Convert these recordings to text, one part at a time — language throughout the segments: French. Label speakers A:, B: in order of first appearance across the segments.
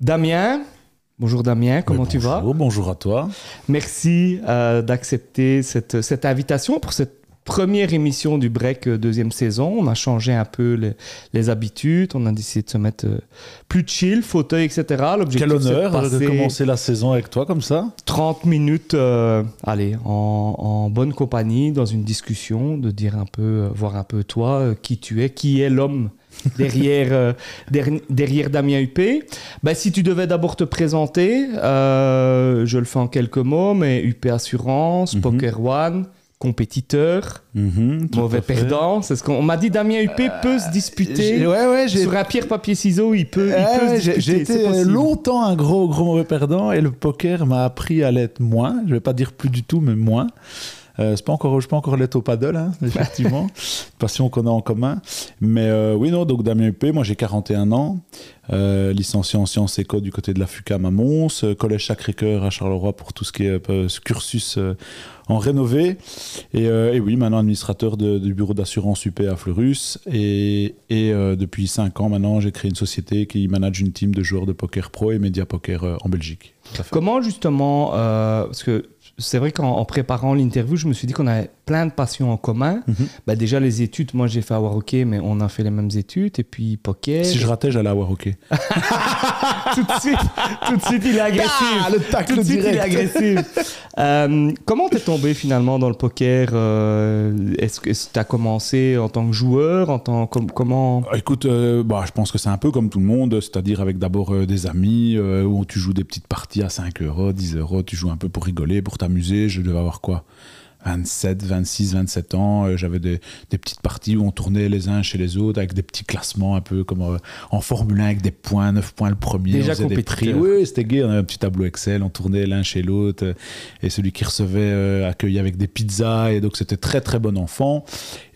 A: Damien, bonjour Damien, comment tu vas?
B: Bonjour, à toi.
A: Merci euh, d'accepter cette, cette invitation pour cette première émission du break euh, deuxième saison. On a changé un peu les, les habitudes. On a décidé de se mettre euh, plus chill, fauteuil, etc.
B: Quel honneur de commencer la saison avec toi comme ça.
A: 30 minutes, euh, allez, en, en bonne compagnie, dans une discussion, de dire un peu, voir un peu toi, qui tu es, qui est l'homme derrière, euh, derrière Damien Huppé. Ben, si tu devais d'abord te présenter, euh, je le fais en quelques mots, mais Huppé Assurance,
B: Mhm.
A: Poker One, compétiteur,
B: Mhm,
A: mauvais perdant. C'est ce qu'on on m'a dit. Damien Huppé peut se disputer.
B: Ouais, ouais,
A: Sur un pierre papier ciseau, il peut,
B: Ouais, j'ai- été longtemps un gros, gros mauvais perdant et le poker m'a appris à l'être moins. Je vais pas dire plus du tout, mais moins. Euh, c'est pas encore, je peux encore l'être au paddle, hein, effectivement. Passion qu'on a en commun. Mais euh, oui, non, donc Damien Huppé, moi j'ai 41 ans, euh, licencié en sciences éco du côté de la FUCAM à Mons, euh, collège Sacré-Cœur à Charleroi pour tout ce qui est euh, ce cursus en rénové. Et, et oui, maintenant administrateur de- du bureau d'assurance UP à Fleurus. Et, et depuis 5 ans maintenant, j'ai créé une société qui manage une team de joueurs de poker pro et média poker en Belgique.
A: Comment justement, parce que c'est vrai qu'en en préparant l'interview, je me suis dit qu'on avait plein de passions en commun.
B: Mhm.
A: Bah déjà les études, moi j'ai fait avoir hockey, mais on a fait les mêmes études. Et puis poker.
B: Si je ratais, j'allais avoir OK.
A: tout de suite, tout de suite il est agressif.
B: Ah, le tacle
A: tout de suite il est agressif. Euh, comment t'es tombé finalement dans le poker euh, Est-ce que tu as commencé en tant que joueur, en tant com- comment?
B: Écoute, euh, bah, je pense que c'est un peu comme tout le monde, c'est-à-dire avec d'abord des amis où tu joues des petites parties à 5 euros, 10 euros, tu joues un peu pour rigoler, pour t'amuser. Je devais avoir quoi? 27, 26, 27 ans. euh, J'avais des, des petites parties où on tournait les uns chez les autres avec des petits classements un peu comme euh, en Formule 1 avec des points, 9 points le premier.
A: Déjà
B: on faisait des prix. Oui, c'était gay. On avait un petit tableau Excel, on tournait l'un chez l'autre. euh, Et celui qui recevait accueillait avec des pizzas. Et donc c'était très très bon enfant.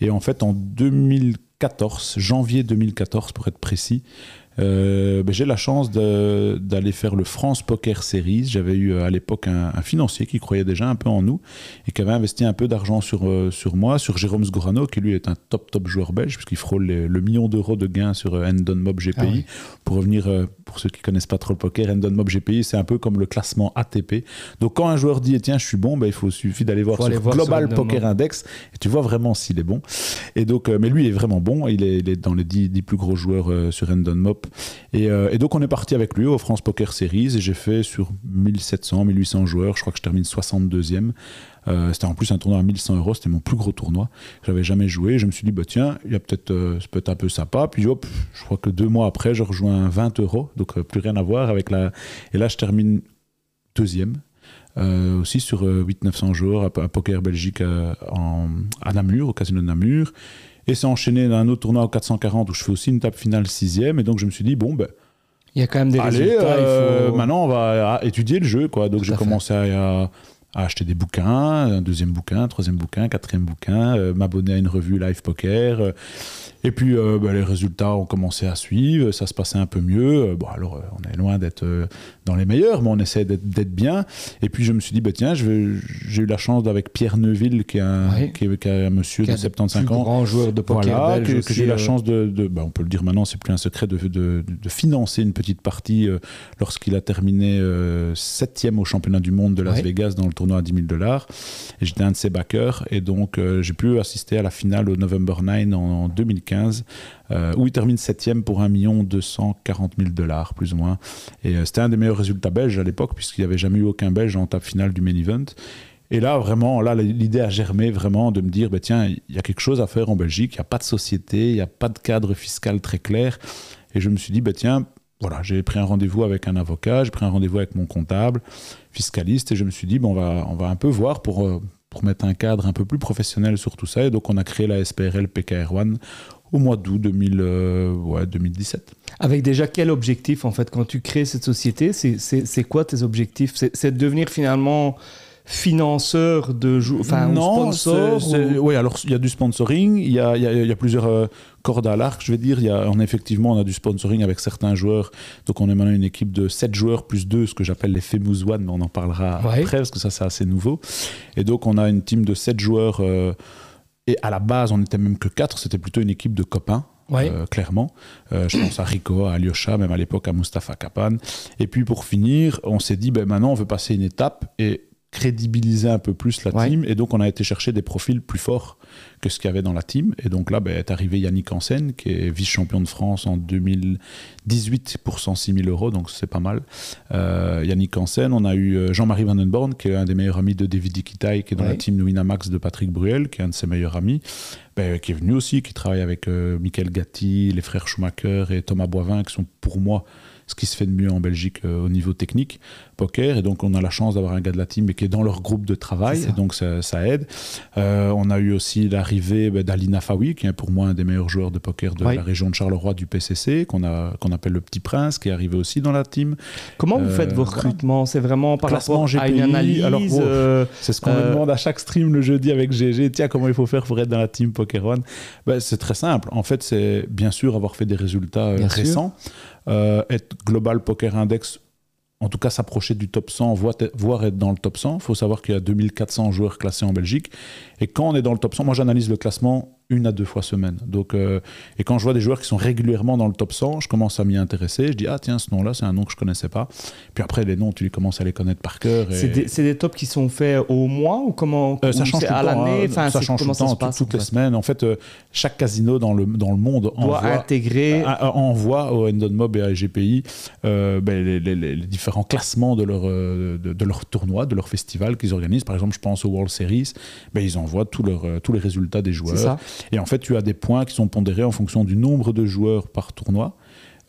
B: Et en fait, en 2014, janvier 2014 pour être précis, euh, ben, j'ai la chance d'aller faire le France Poker Series. J'avais eu euh, à l'époque un, un financier qui croyait déjà un peu en nous et qui avait investi un peu d'argent sur, euh, sur moi, sur Jérôme Sgorano, qui lui est un top top joueur belge, puisqu'il frôle les- le million d'euros de gains sur euh, Endon Mob GPI.
A: Ah oui.
B: Pour revenir, pour ceux qui connaissent pas trop le poker, Endon Mob GPI, c'est un peu comme le classement ATP. Donc quand un joueur dit, eh, tiens, je suis bon, ben, il faut suffit d'aller voir sur
A: aller voir
B: Global
A: sur
B: Poker
A: Mob.
B: Index et tu vois vraiment s'il est bon. Et donc, mais lui est vraiment bon. Il est, il est dans les 10, 10 plus gros joueurs sur Endon Euh, et donc, on est parti avec lui au France Poker Series et j'ai fait sur 1700, 1800 joueurs. Je crois que je termine 62e. Euh, c'était en plus un tournoi à 1100 euros. C'était mon plus gros tournoi. J'avais jamais joué. Je me suis dit, bah, tiens, il y a peut-être, euh, un peu sympa. Puis hop, je crois que deux mois après, je rejoins 20 euros. Donc, euh, plus rien à voir avec la. Et là, je termine deuxième. Euh, aussi sur 800-900 joueurs à, Poker Belgique euh, à Namur, au casino de Namur. Et c'est enchaîné d'un autre tournoi au 440 où je fais aussi une table finale sixième. Et donc je me suis dit, bon, ben,
A: Il y a quand même des
B: allez,
A: résultats. il
B: euh,
A: faut-
B: maintenant on va à- étudier le jeu. Quoi. Donc j'ai commencé à, à acheter des bouquins, un deuxième bouquin, un troisième bouquin, quatrième bouquin, euh, m'abonner à une revue Live Poker. euh, et puis euh, ben, les résultats ont commencé à suivre, ça se passait un peu mieux. Bon, alors on est loin d'être dans les meilleurs, mais on essaie d'être bien. Et puis je me suis dit, bah, tiens, j'ai eu la chance d'avec Pierre Neuville, qui est un,
A: Oui.
B: qui est- qui est un monsieur
A: qui
B: de
A: des
B: 75
A: plus
B: ans.
A: grands joueurs de poker
B: Voilà,
A: belge
B: que, j'ai eu la chance de, de- bah, on peut le dire maintenant, c'est plus un secret, de, de- de financer une petite partie lorsqu'il a terminé septième au championnat du monde de Las. Vegas dans le tournoi à 10 000 dollars. J'étais un de ses backers. Et donc, euh, j'ai pu assister à la finale au November 9 en, en 2015, euh, où il termine septième pour 1 240 000 dollars, plus ou moins. Et euh, c'était un des meilleurs résultats belges à l'époque, puisqu'il n'y avait jamais eu aucun belge en table finale du main event. Et là, vraiment, là, l'idée a germé vraiment de me dire, bah, tiens, il y a quelque chose à faire en Belgique, il n'y a pas de société, il n'y a pas de cadre fiscal très clair. Et je me suis dit, bah, tiens, voilà, j'ai pris un rendez-vous avec un avocat, j'ai pris un rendez-vous avec mon comptable, fiscaliste, et je me suis dit, bon, on, va, on va un peu voir pour, euh, pour mettre un cadre un peu plus professionnel sur tout ça. Et donc, on a créé la SPRL PKR1 au mois d'août 2000, euh, ouais, 2017.
A: Avec déjà quel objectif, en fait, quand tu crées cette société C'est quoi tes objectifs? C'est de devenir finalement financeur de jou- enfin sponsor ou-
B: Oui, alors il y a du sponsoring, il y a, y a- il y a plusieurs euh, cordes à l'arc, je vais dire. Il y a, on, effectivement, on a du sponsoring avec certains joueurs. Donc on est maintenant une équipe de 7 joueurs plus 2, ce que j'appelle les Famous One, mais on en parlera
A: Ouais.
B: après parce que ça c'est assez nouveau. Et donc on a une team de 7 joueurs. euh, et à la base, on n'était même que 4, c'était plutôt une équipe de copains.
A: Ouais.
B: euh, clairement. Euh, je pense à Rico, à Alyosha, même à l'époque à Mustafa Kapan. Et puis pour finir, on s'est dit, ben, maintenant on veut passer une étape et crédibiliser un peu plus la
A: Ouais.
B: team. Et donc on a été chercher des profils plus forts que ce qu'il y avait dans la team. Et donc là, ben, est arrivé Yannick Hansen, qui est vice-champion de France en 2018 pour 106 000 euros, donc c'est pas mal. Euh, Yannick Hansen, on a eu euh, Jean-Marie Vandenborn, qui est un des meilleurs amis de David Iquitai, qui est dans
A: Ouais.
B: la team Winamax de Patrick Bruel, qui est un de ses meilleurs amis, ben, qui est venu aussi, qui travaille avec euh, Michael Gatti, les frères Schumacher et Thomas Boivin, qui sont pour moi ce qui se fait de mieux en Belgique euh, au niveau technique, poker. Et donc, on a la chance d'avoir un gars de la team mais qui est dans leur groupe de travail. Et donc, ça, ça aide. Euh, on a eu aussi l'arrivée ben, d'Alina Fawi, qui est pour moi un des meilleurs joueurs de poker de
A: Oui.
B: la région de Charleroi du PCC, qu'on appelle le Petit Prince, qui est arrivé aussi dans la team.
A: Comment vous
B: Euh,
A: faites vos recrutements? C'est vraiment par rapport à une
B: GPI,
A: analyse
B: alors,
A: euh,
B: C'est ce qu'on me demande à chaque stream le jeudi avec GG. Tiens, comment il faut faire pour être dans la team Poker One? Ben, C'est très simple. En fait, c'est bien sûr avoir fait des résultats
A: sûr.
B: Euh, être Global Poker Index, en tout cas s'approcher du top 100, voire voire être dans le top 100. Il faut savoir qu'il y a 2400 joueurs classés en Belgique. Et quand on est dans le top 100, moi j'analyse le classement une à deux fois semaine. Donc, euh, et quand je vois des joueurs qui sont régulièrement dans le top 100, je commence à m'y intéresser. Je dis, ah tiens, ce nom-là, c'est un nom que je connaissais pas. Puis après, les noms, tu commences à les connaître par cœur. et-
A: c'est des, tops qui sont faits au mois ou comment
B: euh, ça
A: ou
B: change tout le
A: à
B: temps,
A: l'année?
B: hein. Ça change tout le temps, tout-
A: passe
B: toutes
A: en
B: les
A: fait?
B: semaines. En fait, euh, chaque casino dans le, dans le monde
A: doit
B: envoie,
A: intégrer
B: envoie au Endon Mob et à GPI ben, les, les- les- les différents classements de leur, de, de leur tournoi, de leur festival qu'ils organisent. Par exemple, je pense au World Series, ben, ils envoient tous leurs, tous les résultats des joueurs. Et en fait, tu as des points qui sont pondérés en fonction du nombre de joueurs par tournoi.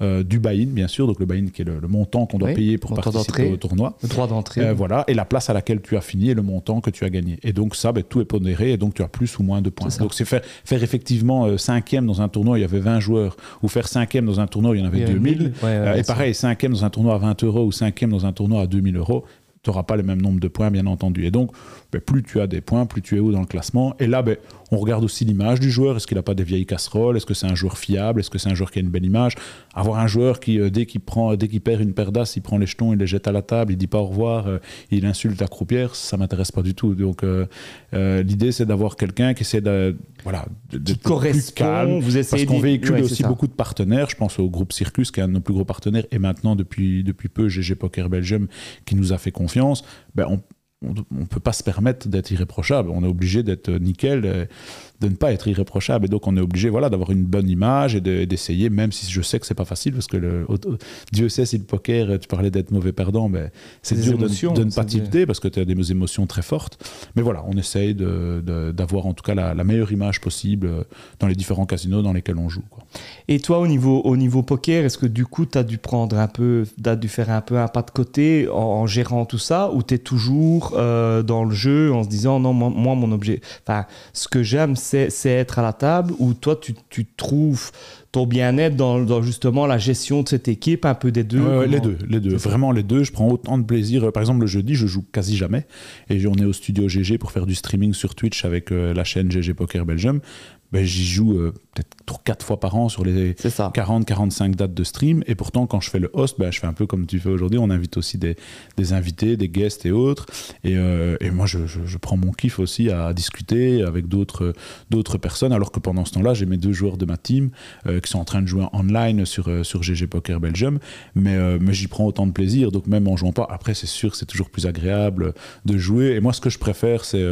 B: euh, du buy-in, bien sûr, donc le buy-in qui est le, le montant qu'on doit
A: Oui,
B: payer pour participer au tournoi.
A: le droit d'entrée
B: Euh, voilà, et la place à laquelle tu as fini et le montant que tu as gagné. Et donc ça, ben, tout est pondéré et donc tu as plus ou moins de points. Donc c'est faire, faire effectivement euh, cinquième dans un tournoi, il y avait 20 joueurs, ou faire cinquième dans un tournoi, il y en avait
A: Il y a
B: 2000.
A: 1000, ouais, ouais,
B: Euh, et pareil, cinquième dans un tournoi à 20 euros ou cinquième dans un tournoi à 2000 euros, tu n'auras pas le même nombre de points, bien entendu. Et donc, ben, plus tu as des points, plus tu es haut dans le classement. Et là, ben, on regarde aussi l'image du joueur. Est-ce qu'il n'a pas des vieilles casseroles? Est-ce que c'est un joueur fiable? Est-ce que c'est un joueur qui a une belle image? Avoir un joueur qui, euh, dès qu'il prend, dès qu'il perd une paire d'as, il prend les jetons, il les jette à la table, il dit pas au revoir, euh, il insulte la croupière, ça m'intéresse pas du tout. Donc, euh, l'idée, c'est d'avoir quelqu'un qui essaie de, voilà, de-
A: qui correspond
B: calme,
A: vous essayez
B: parce qu'on véhicule
A: ouais,
B: aussi
A: ça.
B: beaucoup de partenaires. Je pense au groupe Circus, qui est un de nos plus gros partenaires, et maintenant, depuis, depuis peu, GG Poker Belgium, qui nous a fait confiance. Ben, on ne peut pas se permettre d'être irréprochable. On est obligé d'être nickel, de ne pas être irréprochable. Et donc, on est obligé voilà, d'avoir une bonne image et de- d'essayer, même si je sais que c'est pas facile, parce que le, Dieu sait si le poker, tu parlais d'être mauvais perdant, mais c'est dur de,
A: émotions,
B: de ne
A: c'est
B: pas tilter, parce que tu as des émotions très fortes. Mais voilà, on essaye de- de- d'avoir en tout cas la, la meilleure image possible euh, dans les différents casinos dans lesquels on joue. quoi.
A: Et toi, au niveau, au niveau poker, est-ce que du coup, tu as dû prendre un peu, t'as dû faire un peu un pas de côté en, en gérant tout ça, ou tu es toujours euh, dans le jeu en se disant non, moi, moi, mon objet, enfin, ce que j'aime, c'est c'est être à la table, ou toi, tu, tu trouves ton bien-être dans, dans justement la gestion de cette équipe, un peu des deux
B: les deux, les deux. Vraiment les deux. Je prends autant de plaisir. Par exemple, le jeudi, je joue quasi jamais. Et on est au studio GG pour faire du streaming sur Twitch avec euh, la chaîne GG Poker Belgium. Ben, J'y joue euh, peut-être 4 fois par an sur les
A: C'est ça.
B: 40-45 dates de stream. Et pourtant, quand je fais le host, ben, je fais un peu comme tu fais aujourd'hui. On invite aussi des, des invités, des guests et autres. Et, euh, et moi, je, je- je prends mon kiff aussi à discuter avec d'autres personnes. Alors que pendant ce temps-là, j'ai mes deux joueurs de ma team euh, qui sont en train de jouer online sur, sur GG Poker Belgium. Mais, mais j'y prends autant de plaisir. Donc, même en jouant pas, après, c'est sûr que c'est toujours plus agréable de jouer. Et moi, ce que je préfère, c'est.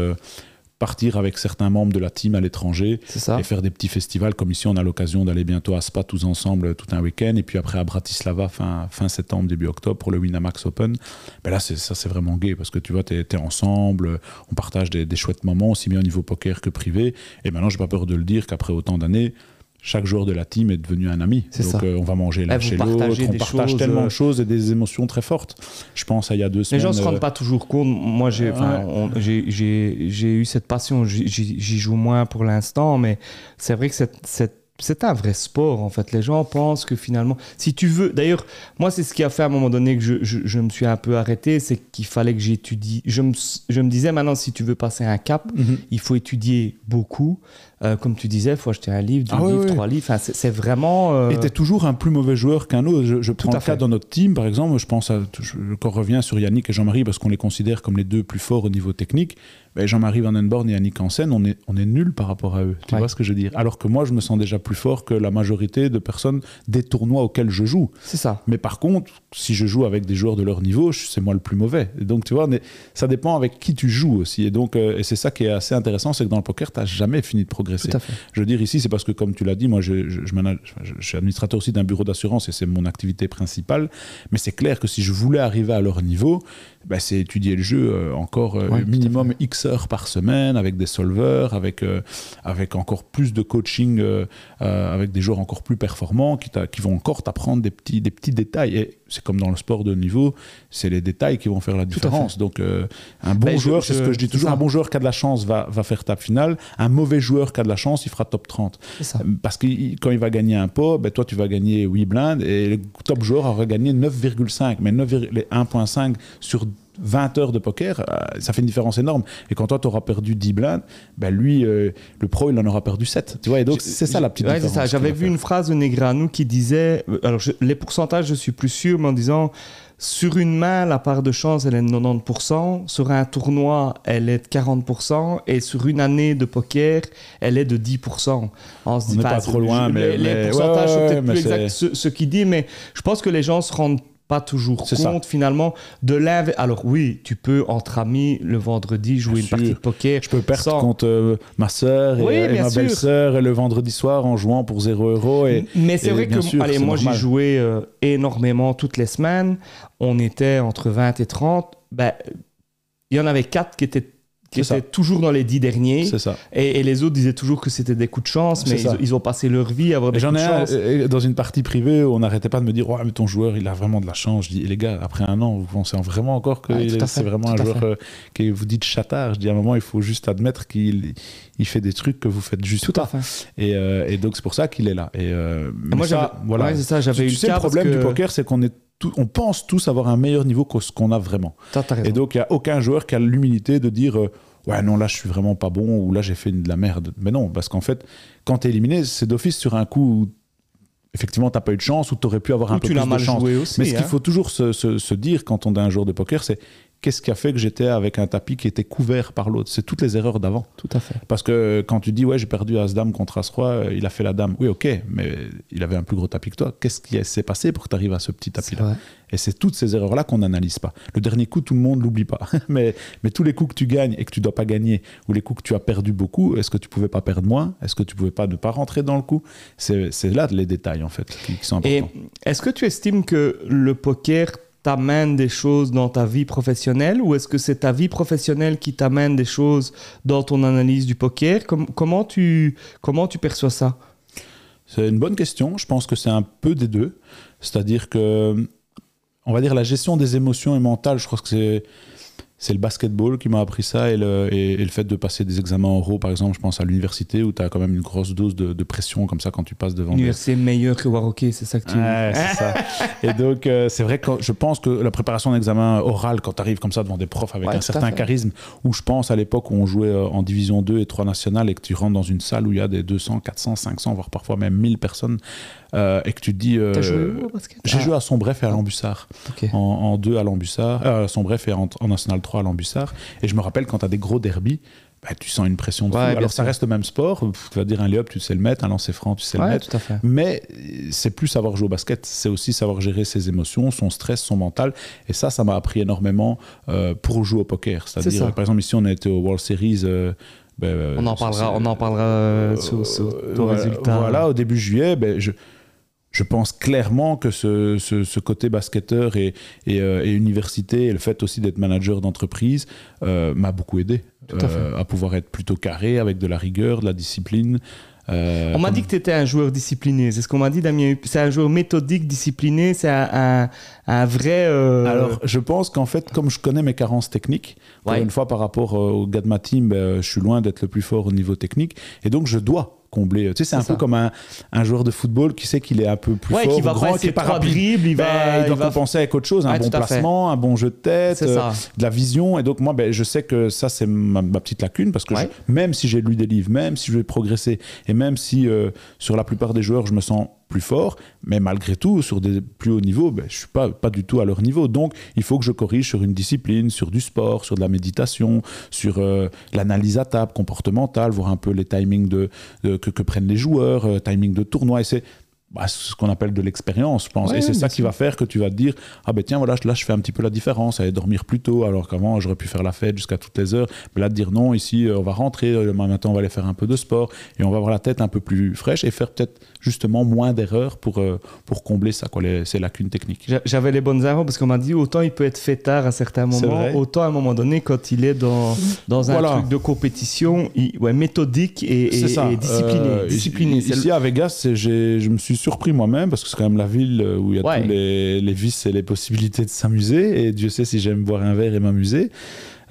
B: Partir avec certains membres de la team à l'étranger et faire des petits festivals comme ici on a l'occasion d'aller bientôt à Spa tous ensemble euh, tout un week-end et puis après à Bratislava fin, fin septembre début octobre pour le Winamax Open. Ben là c'est, ça c'est vraiment gay parce que tu vois t'es, es ensemble euh, on partage des, des chouettes moments aussi bien au niveau poker que privé. Et maintenant j'ai pas peur de le dire qu'après autant d'années chaque joueur de la team est devenu un ami.
A: C'est
B: Donc
A: ça.
B: euh, on va manger l'un
A: Eh,
B: chez l'autre, on partage
A: choses,
B: tellement
A: euh,
B: de choses et des émotions très fortes. Je pense à il y a deux
A: Les
B: semaines.
A: gens se
B: euh,
A: rendent pas toujours compte. Moi, j'ai, enfin, on- j'ai, j'ai, j'ai eu cette passion. J'y, joue moins pour l'instant, mais c'est vrai que c'est, c'est, c'est un vrai sport, en fait. Les gens pensent que finalement, si tu veux. D'ailleurs, moi, c'est ce qui a fait à un moment donné que je, je, je me suis un peu arrêté, c'est qu'il fallait que j'étudie. Je me, je me disais maintenant, si tu veux passer un cap,
B: Mhm.
A: il faut étudier beaucoup. Euh, comme tu disais, il faut acheter un livre, deux
B: Ah
A: livres, trois livres. Enfin, c'est vraiment. euh,
B: Et toujours un plus mauvais joueur qu'un autre. Je, prends le cas dans notre team, par exemple. Je pense à, je, je reviens sur Yannick et Jean-Marie parce qu'on les considère comme les deux plus forts au niveau technique. Ben, Jean-Marie Van Den Born et Yannick Hansen, on est, on est nuls par rapport à eux. Tu
A: Ouais.
B: vois ce que je veux dire? Alors que moi, je me sens déjà plus fort que la majorité de personnes des tournois auxquels je joue.
A: C'est ça.
B: Mais par contre, si je joue avec des joueurs de leur niveau, c'est moi le plus mauvais. Et donc, tu vois, ça dépend avec qui tu joues aussi. Et donc, euh, et c'est ça qui est assez intéressant, c'est que dans le poker, tu n'as jamais fini de progresser.
A: Tout à fait.
B: Je veux dire ici, c'est parce que comme tu l'as dit, moi je, je, je manage- enfin, je- je suis administrateur aussi d'un bureau d'assurance et c'est mon activité principale. Mais c'est clair que si je voulais arriver à leur niveau, ben, c'est étudier le jeu euh, encore euh,
A: Ouais,
B: minimum X heures par semaine avec des solveurs, avec, euh, avec encore plus de coaching, euh, euh, avec des joueurs encore plus performants qui, qui vont encore t'apprendre des petits, des petits détails. Et c'est comme dans le sport de haut niveau, c'est les détails qui vont faire la différence. Donc euh, un bon
A: Ben,
B: joueur, c'est ce que je dis toujours,
A: ça.
B: un bon joueur qui a de la chance va, va faire table finale. Un mauvais joueur qui a de la chance, il fera top 30.
A: C'est ça.
B: Parce que quand il va gagner un pot, ben toi tu vas gagner 8 blindes et le top joueur aura gagné 9,5. Mais 9, les 1,5 sur 20 heures de poker, euh, ça fait une différence énorme. Et quand toi tu auras perdu 10 blindes, ben lui, euh, le pro, il en aura perdu 7. Tu vois, et donc c'est ça la petite
A: Ouais,
B: différence.
A: ça. J'avais vu une phrase de Negreanu qui disait, euh, alors je- les pourcentages, je suis plus sûr, mais en disant, sur une main, la part de chance, elle est de 90%, sur un tournoi, elle est de 40%, et sur une année de poker, elle est de 10%. On se dit,
B: pas trop loin, mais-
A: les, pourcentages
B: ouais,
A: sont peut-être plus exacts ce, ce qu'il dit, mais je pense que les gens se rendent pas toujours
B: C'est ça.
A: compte finalement de l'inv. Alors oui, tu peux entre amis le vendredi jouer
B: Bien
A: une
B: sûr.
A: partie de poker.
B: Je peux perdre
A: sans-
B: contre euh, ma sœur et,
A: Oui,
B: et
A: bien
B: ma belle-sœur et le vendredi soir en jouant pour 0 euros. Et,
A: Mais c'est
B: et
A: vrai que
B: sûr,
A: allez, moi j'ai joué euh, énormément toutes les semaines. On était entre 20 et 30. Ben, il y en avait 4 qui étaient, qui étaient toujours dans les 10 derniers.
B: c'est ça.
A: Et, et les autres disaient toujours que c'était des coups de chance, mais ils, ils ont passé leur vie à avoir
B: Et
A: des
B: J'en
A: coups
B: ai
A: de
B: un
A: chance.
B: euh, dans une partie privée où on n'arrêtait pas de me dire ouais, mais ton joueur il a vraiment de la chance. Je dis les gars, après un an, vous pensez vraiment encore que c'est vraiment un joueur euh, que vous dites chatard. Je dis à un moment, il faut juste admettre qu'il il fait des trucs que vous faites juste
A: Tout
B: pas.
A: à fait.
B: Et, euh, et donc c'est pour ça qu'il est là. Et euh,
A: moi,
B: ça,
A: j'avais-
B: voilà.
A: ouais, c'est ça, j'avais eu
B: tu
A: le
B: sais,
A: cas
B: le problème du poker, c'est qu'on est tout- on pense tous avoir un meilleur niveau que ce qu'on a vraiment. Et donc, il n'y a aucun joueur qui a l'humilité de dire euh, Ouais, non, là, je suis vraiment pas bon ou là, j'ai fait de la merde. Mais non, parce qu'en fait, quand tu es éliminé, c'est d'office sur un coup où effectivement, tu n'as pas eu de chance ou tu aurais pu avoir
A: Ou
B: un peu
A: tu
B: plus de chance.
A: aussi.
B: Mais ce qu'il
A: hein.
B: faut toujours se, se- se dire quand on est un joueur de poker, c'est qu'est-ce qui a fait que j'étais avec un tapis qui était couvert par l'autre? C'est toutes les erreurs d'avant.
A: Tout à fait.
B: Parce que quand tu dis, ouais, j'ai perdu As-Dame contre As-Roi, euh, il a fait la Dame. Oui, ok, mais il avait un plus gros tapis que toi. Qu'est-ce qui s'est passé pour que tu arrives à ce petit tapis-là? Et c'est toutes ces erreurs-là qu'on n'analyse pas. Le dernier coup, tout le monde l'oublie pas. mais, mais tous les coups que tu gagnes et que tu dois pas gagner, ou les coups que tu as perdu beaucoup, est-ce que tu pouvais pas perdre moins? Est-ce que tu pouvais pas ne pas rentrer dans le coup? C'est là les détails, en fait, qui, qui sont
A: Et
B: importants.
A: est-ce que tu estimes que le poker t'amène des choses dans ta vie professionnelle ou est-ce que c'est ta vie professionnelle qui t'amène des choses dans ton analyse du poker? Com- comment, tu, comment tu perçois ça?
B: C'est une bonne question. Je pense que c'est un peu des deux. C'est-à-dire que, on va dire, la gestion des émotions et mentales, je crois que c'est. C'est le basketball qui m'a appris ça et le, et, et le fait de passer des examens oraux, par exemple, je pense à l'université où tu as quand même une grosse dose de, de pression comme ça quand tu passes devant des,
A: L'université est meilleure que Warhockey, c'est ça que tu
B: Ouais, c'est ça. Et donc, euh, c'est vrai que je pense que la préparation d'un examen oral, quand tu arrives comme ça devant des profs avec
A: Ouais,
B: un certain charisme, où je pense à l'époque où on jouait euh, en division 2 et 3 nationales et que tu rentres dans une salle où il y a des 200, 400, 500, voire parfois même 1000 personnes, euh, et que tu te dis. euh,
A: joué où au basket?
B: J'ai
A: Ah,
B: joué à Sombref et à Lambussard. En, en deux à Lambussard, à Sombref et en, en National 3 à Lambussard. Et je me rappelle quand tu as des gros derbies, bah, tu sens une pression de.
A: Ouais,
B: Alors ça reste le même sport. Tu vas dire un layup, tu sais le mettre, un lancer franc, tu sais le mettre.
A: tout à fait.
B: Mais euh, c'est plus savoir jouer au basket, c'est aussi savoir gérer ses émotions, son stress, son mental. Et ça, ça m'a appris énormément euh, pour jouer au poker.
A: C'est
B: C'est-à-dire, par exemple, ici, on a été au World Series. euh, ben,
A: On en parlera, on en parlera sur résultat.
B: Voilà, au début juillet, ben, je, je pense clairement que ce, ce- ce côté basketteur et, et, euh, et université, et le fait aussi d'être manager d'entreprise, euh, m'a beaucoup aidé
A: à
B: euh, à pouvoir être plutôt carré, avec de la rigueur, de la discipline.
A: On m'a dit que tu étais un joueur discipliné. C'est ce qu'on m'a dit, Damien. C'est un joueur méthodique, discipliné. C'est un, un- un vrai.
B: Alors, je pense qu'en fait, comme je connais mes carences techniques,
A: Ouais.
B: une fois par rapport au gars de ma team, ben, je suis loin d'être le plus fort au niveau technique, et donc je dois combler. Tu sais, c'est un peu comme un, un, joueur de football qui sait qu'il est un peu plus
A: ouais,
B: fort,
A: qui va
B: grand, qui est pas rapide.
A: Il, va,
B: ben, il doit compenser avec autre chose, un bon placement, un bon jeu de tête, euh, de la vision. Et donc moi, ben, je sais que ça, c'est ma, petite lacune parce que je, même si j'ai lu des livres, même si je vais progresser, et même si euh, sur la plupart des joueurs, je me sens plus fort, mais malgré tout, sur des plus hauts niveaux, ben, je suis pas, pas du tout à leur niveau. Donc, il faut que je corrige sur une discipline, sur du sport, sur de la méditation, sur euh, l'analyse à table comportementale, voir un peu les timings de, que, que, prennent les joueurs, euh, timing de tournoi. Et c'est bah, ce qu'on appelle de l'expérience, je pense. et c'est ça qui va faire que tu vas te dire Ah ben tiens, voilà, là, je fais un petit peu la différence, aller dormir plus tôt, alors qu'avant, j'aurais pu faire la fête jusqu'à toutes les heures. Mais là, de dire non, ici, euh, on va rentrer, le matin, on va aller faire un peu de sport, et on va avoir la tête un peu plus fraîche et faire peut-être justement moins d'erreurs pour, euh, pour combler ça, quoi, les, ces lacunes techniques.
A: J'avais les bonnes infos parce qu'on m'a dit autant il peut être fait tard à certains moments, autant à un moment donné, quand il est dans, dans un truc de compétition, il, ouais, méthodique et, discipliné. Euh, discipliné.
B: Ici, à Vegas, je me suis surpris moi-même parce que c'est quand même la ville où il y a tous les, les vices et les possibilités de s'amuser. Et Dieu sait si j'aime boire un verre et m'amuser.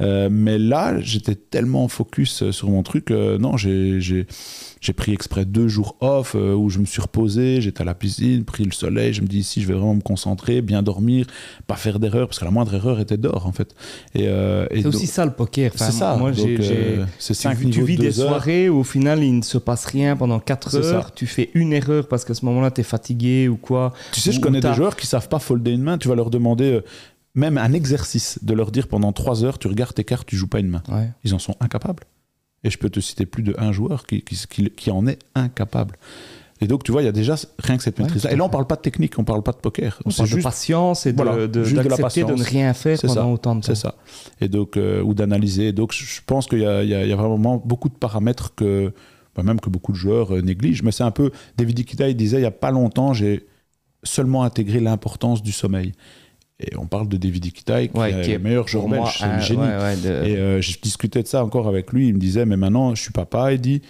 B: Euh, mais là, j'étais tellement focus sur mon truc. non, j'ai pris exprès deux jours off euh, où je me suis reposé, j'étais à la piscine, pris le soleil, je me dis ici je vais vraiment me concentrer, bien dormir, pas faire d'erreur, parce que la moindre erreur était d'or en fait.
A: Euh, c'est aussi ça le poker.
B: c'est ça. Moi, j'ai,
A: euh, tu, tu vis des soirées où au final il ne se passe rien pendant 4 heures, tu fais une erreur parce qu'à ce moment-là tu es fatigué ou quoi.
B: Tu sais, je connais des joueurs qui savent pas folder une main, tu vas leur demander même un exercice de leur dire pendant 3 heures tu regardes tes cartes, tu joues pas une main. Ils en sont incapables. Et je peux te citer plus de un joueur qui, qui, qui en est incapable. Et donc, tu vois, il y a déjà rien que cette maîtrise-là. et là, on parle pas de technique, on parle pas de poker.
A: On parle juste, de patience et de, de, de, de ne rien faire pendant autant de temps.
B: C'est ça. Et donc, euh, ou d'analyser. Donc, je pense qu'il y, y, y a, vraiment beaucoup de paramètres que, bah, même que beaucoup de joueurs euh, négligent. Mais c'est un peu, David Ikita, il disait, il y a pas longtemps, j'ai seulement intégré l'importance du sommeil. Et on parle de David Iquitai, qui, est le meilleur joueur belge, c'est un génie. Et euh, je discutais de ça encore avec lui. Il me disait, mais maintenant, je suis papa. Il dit,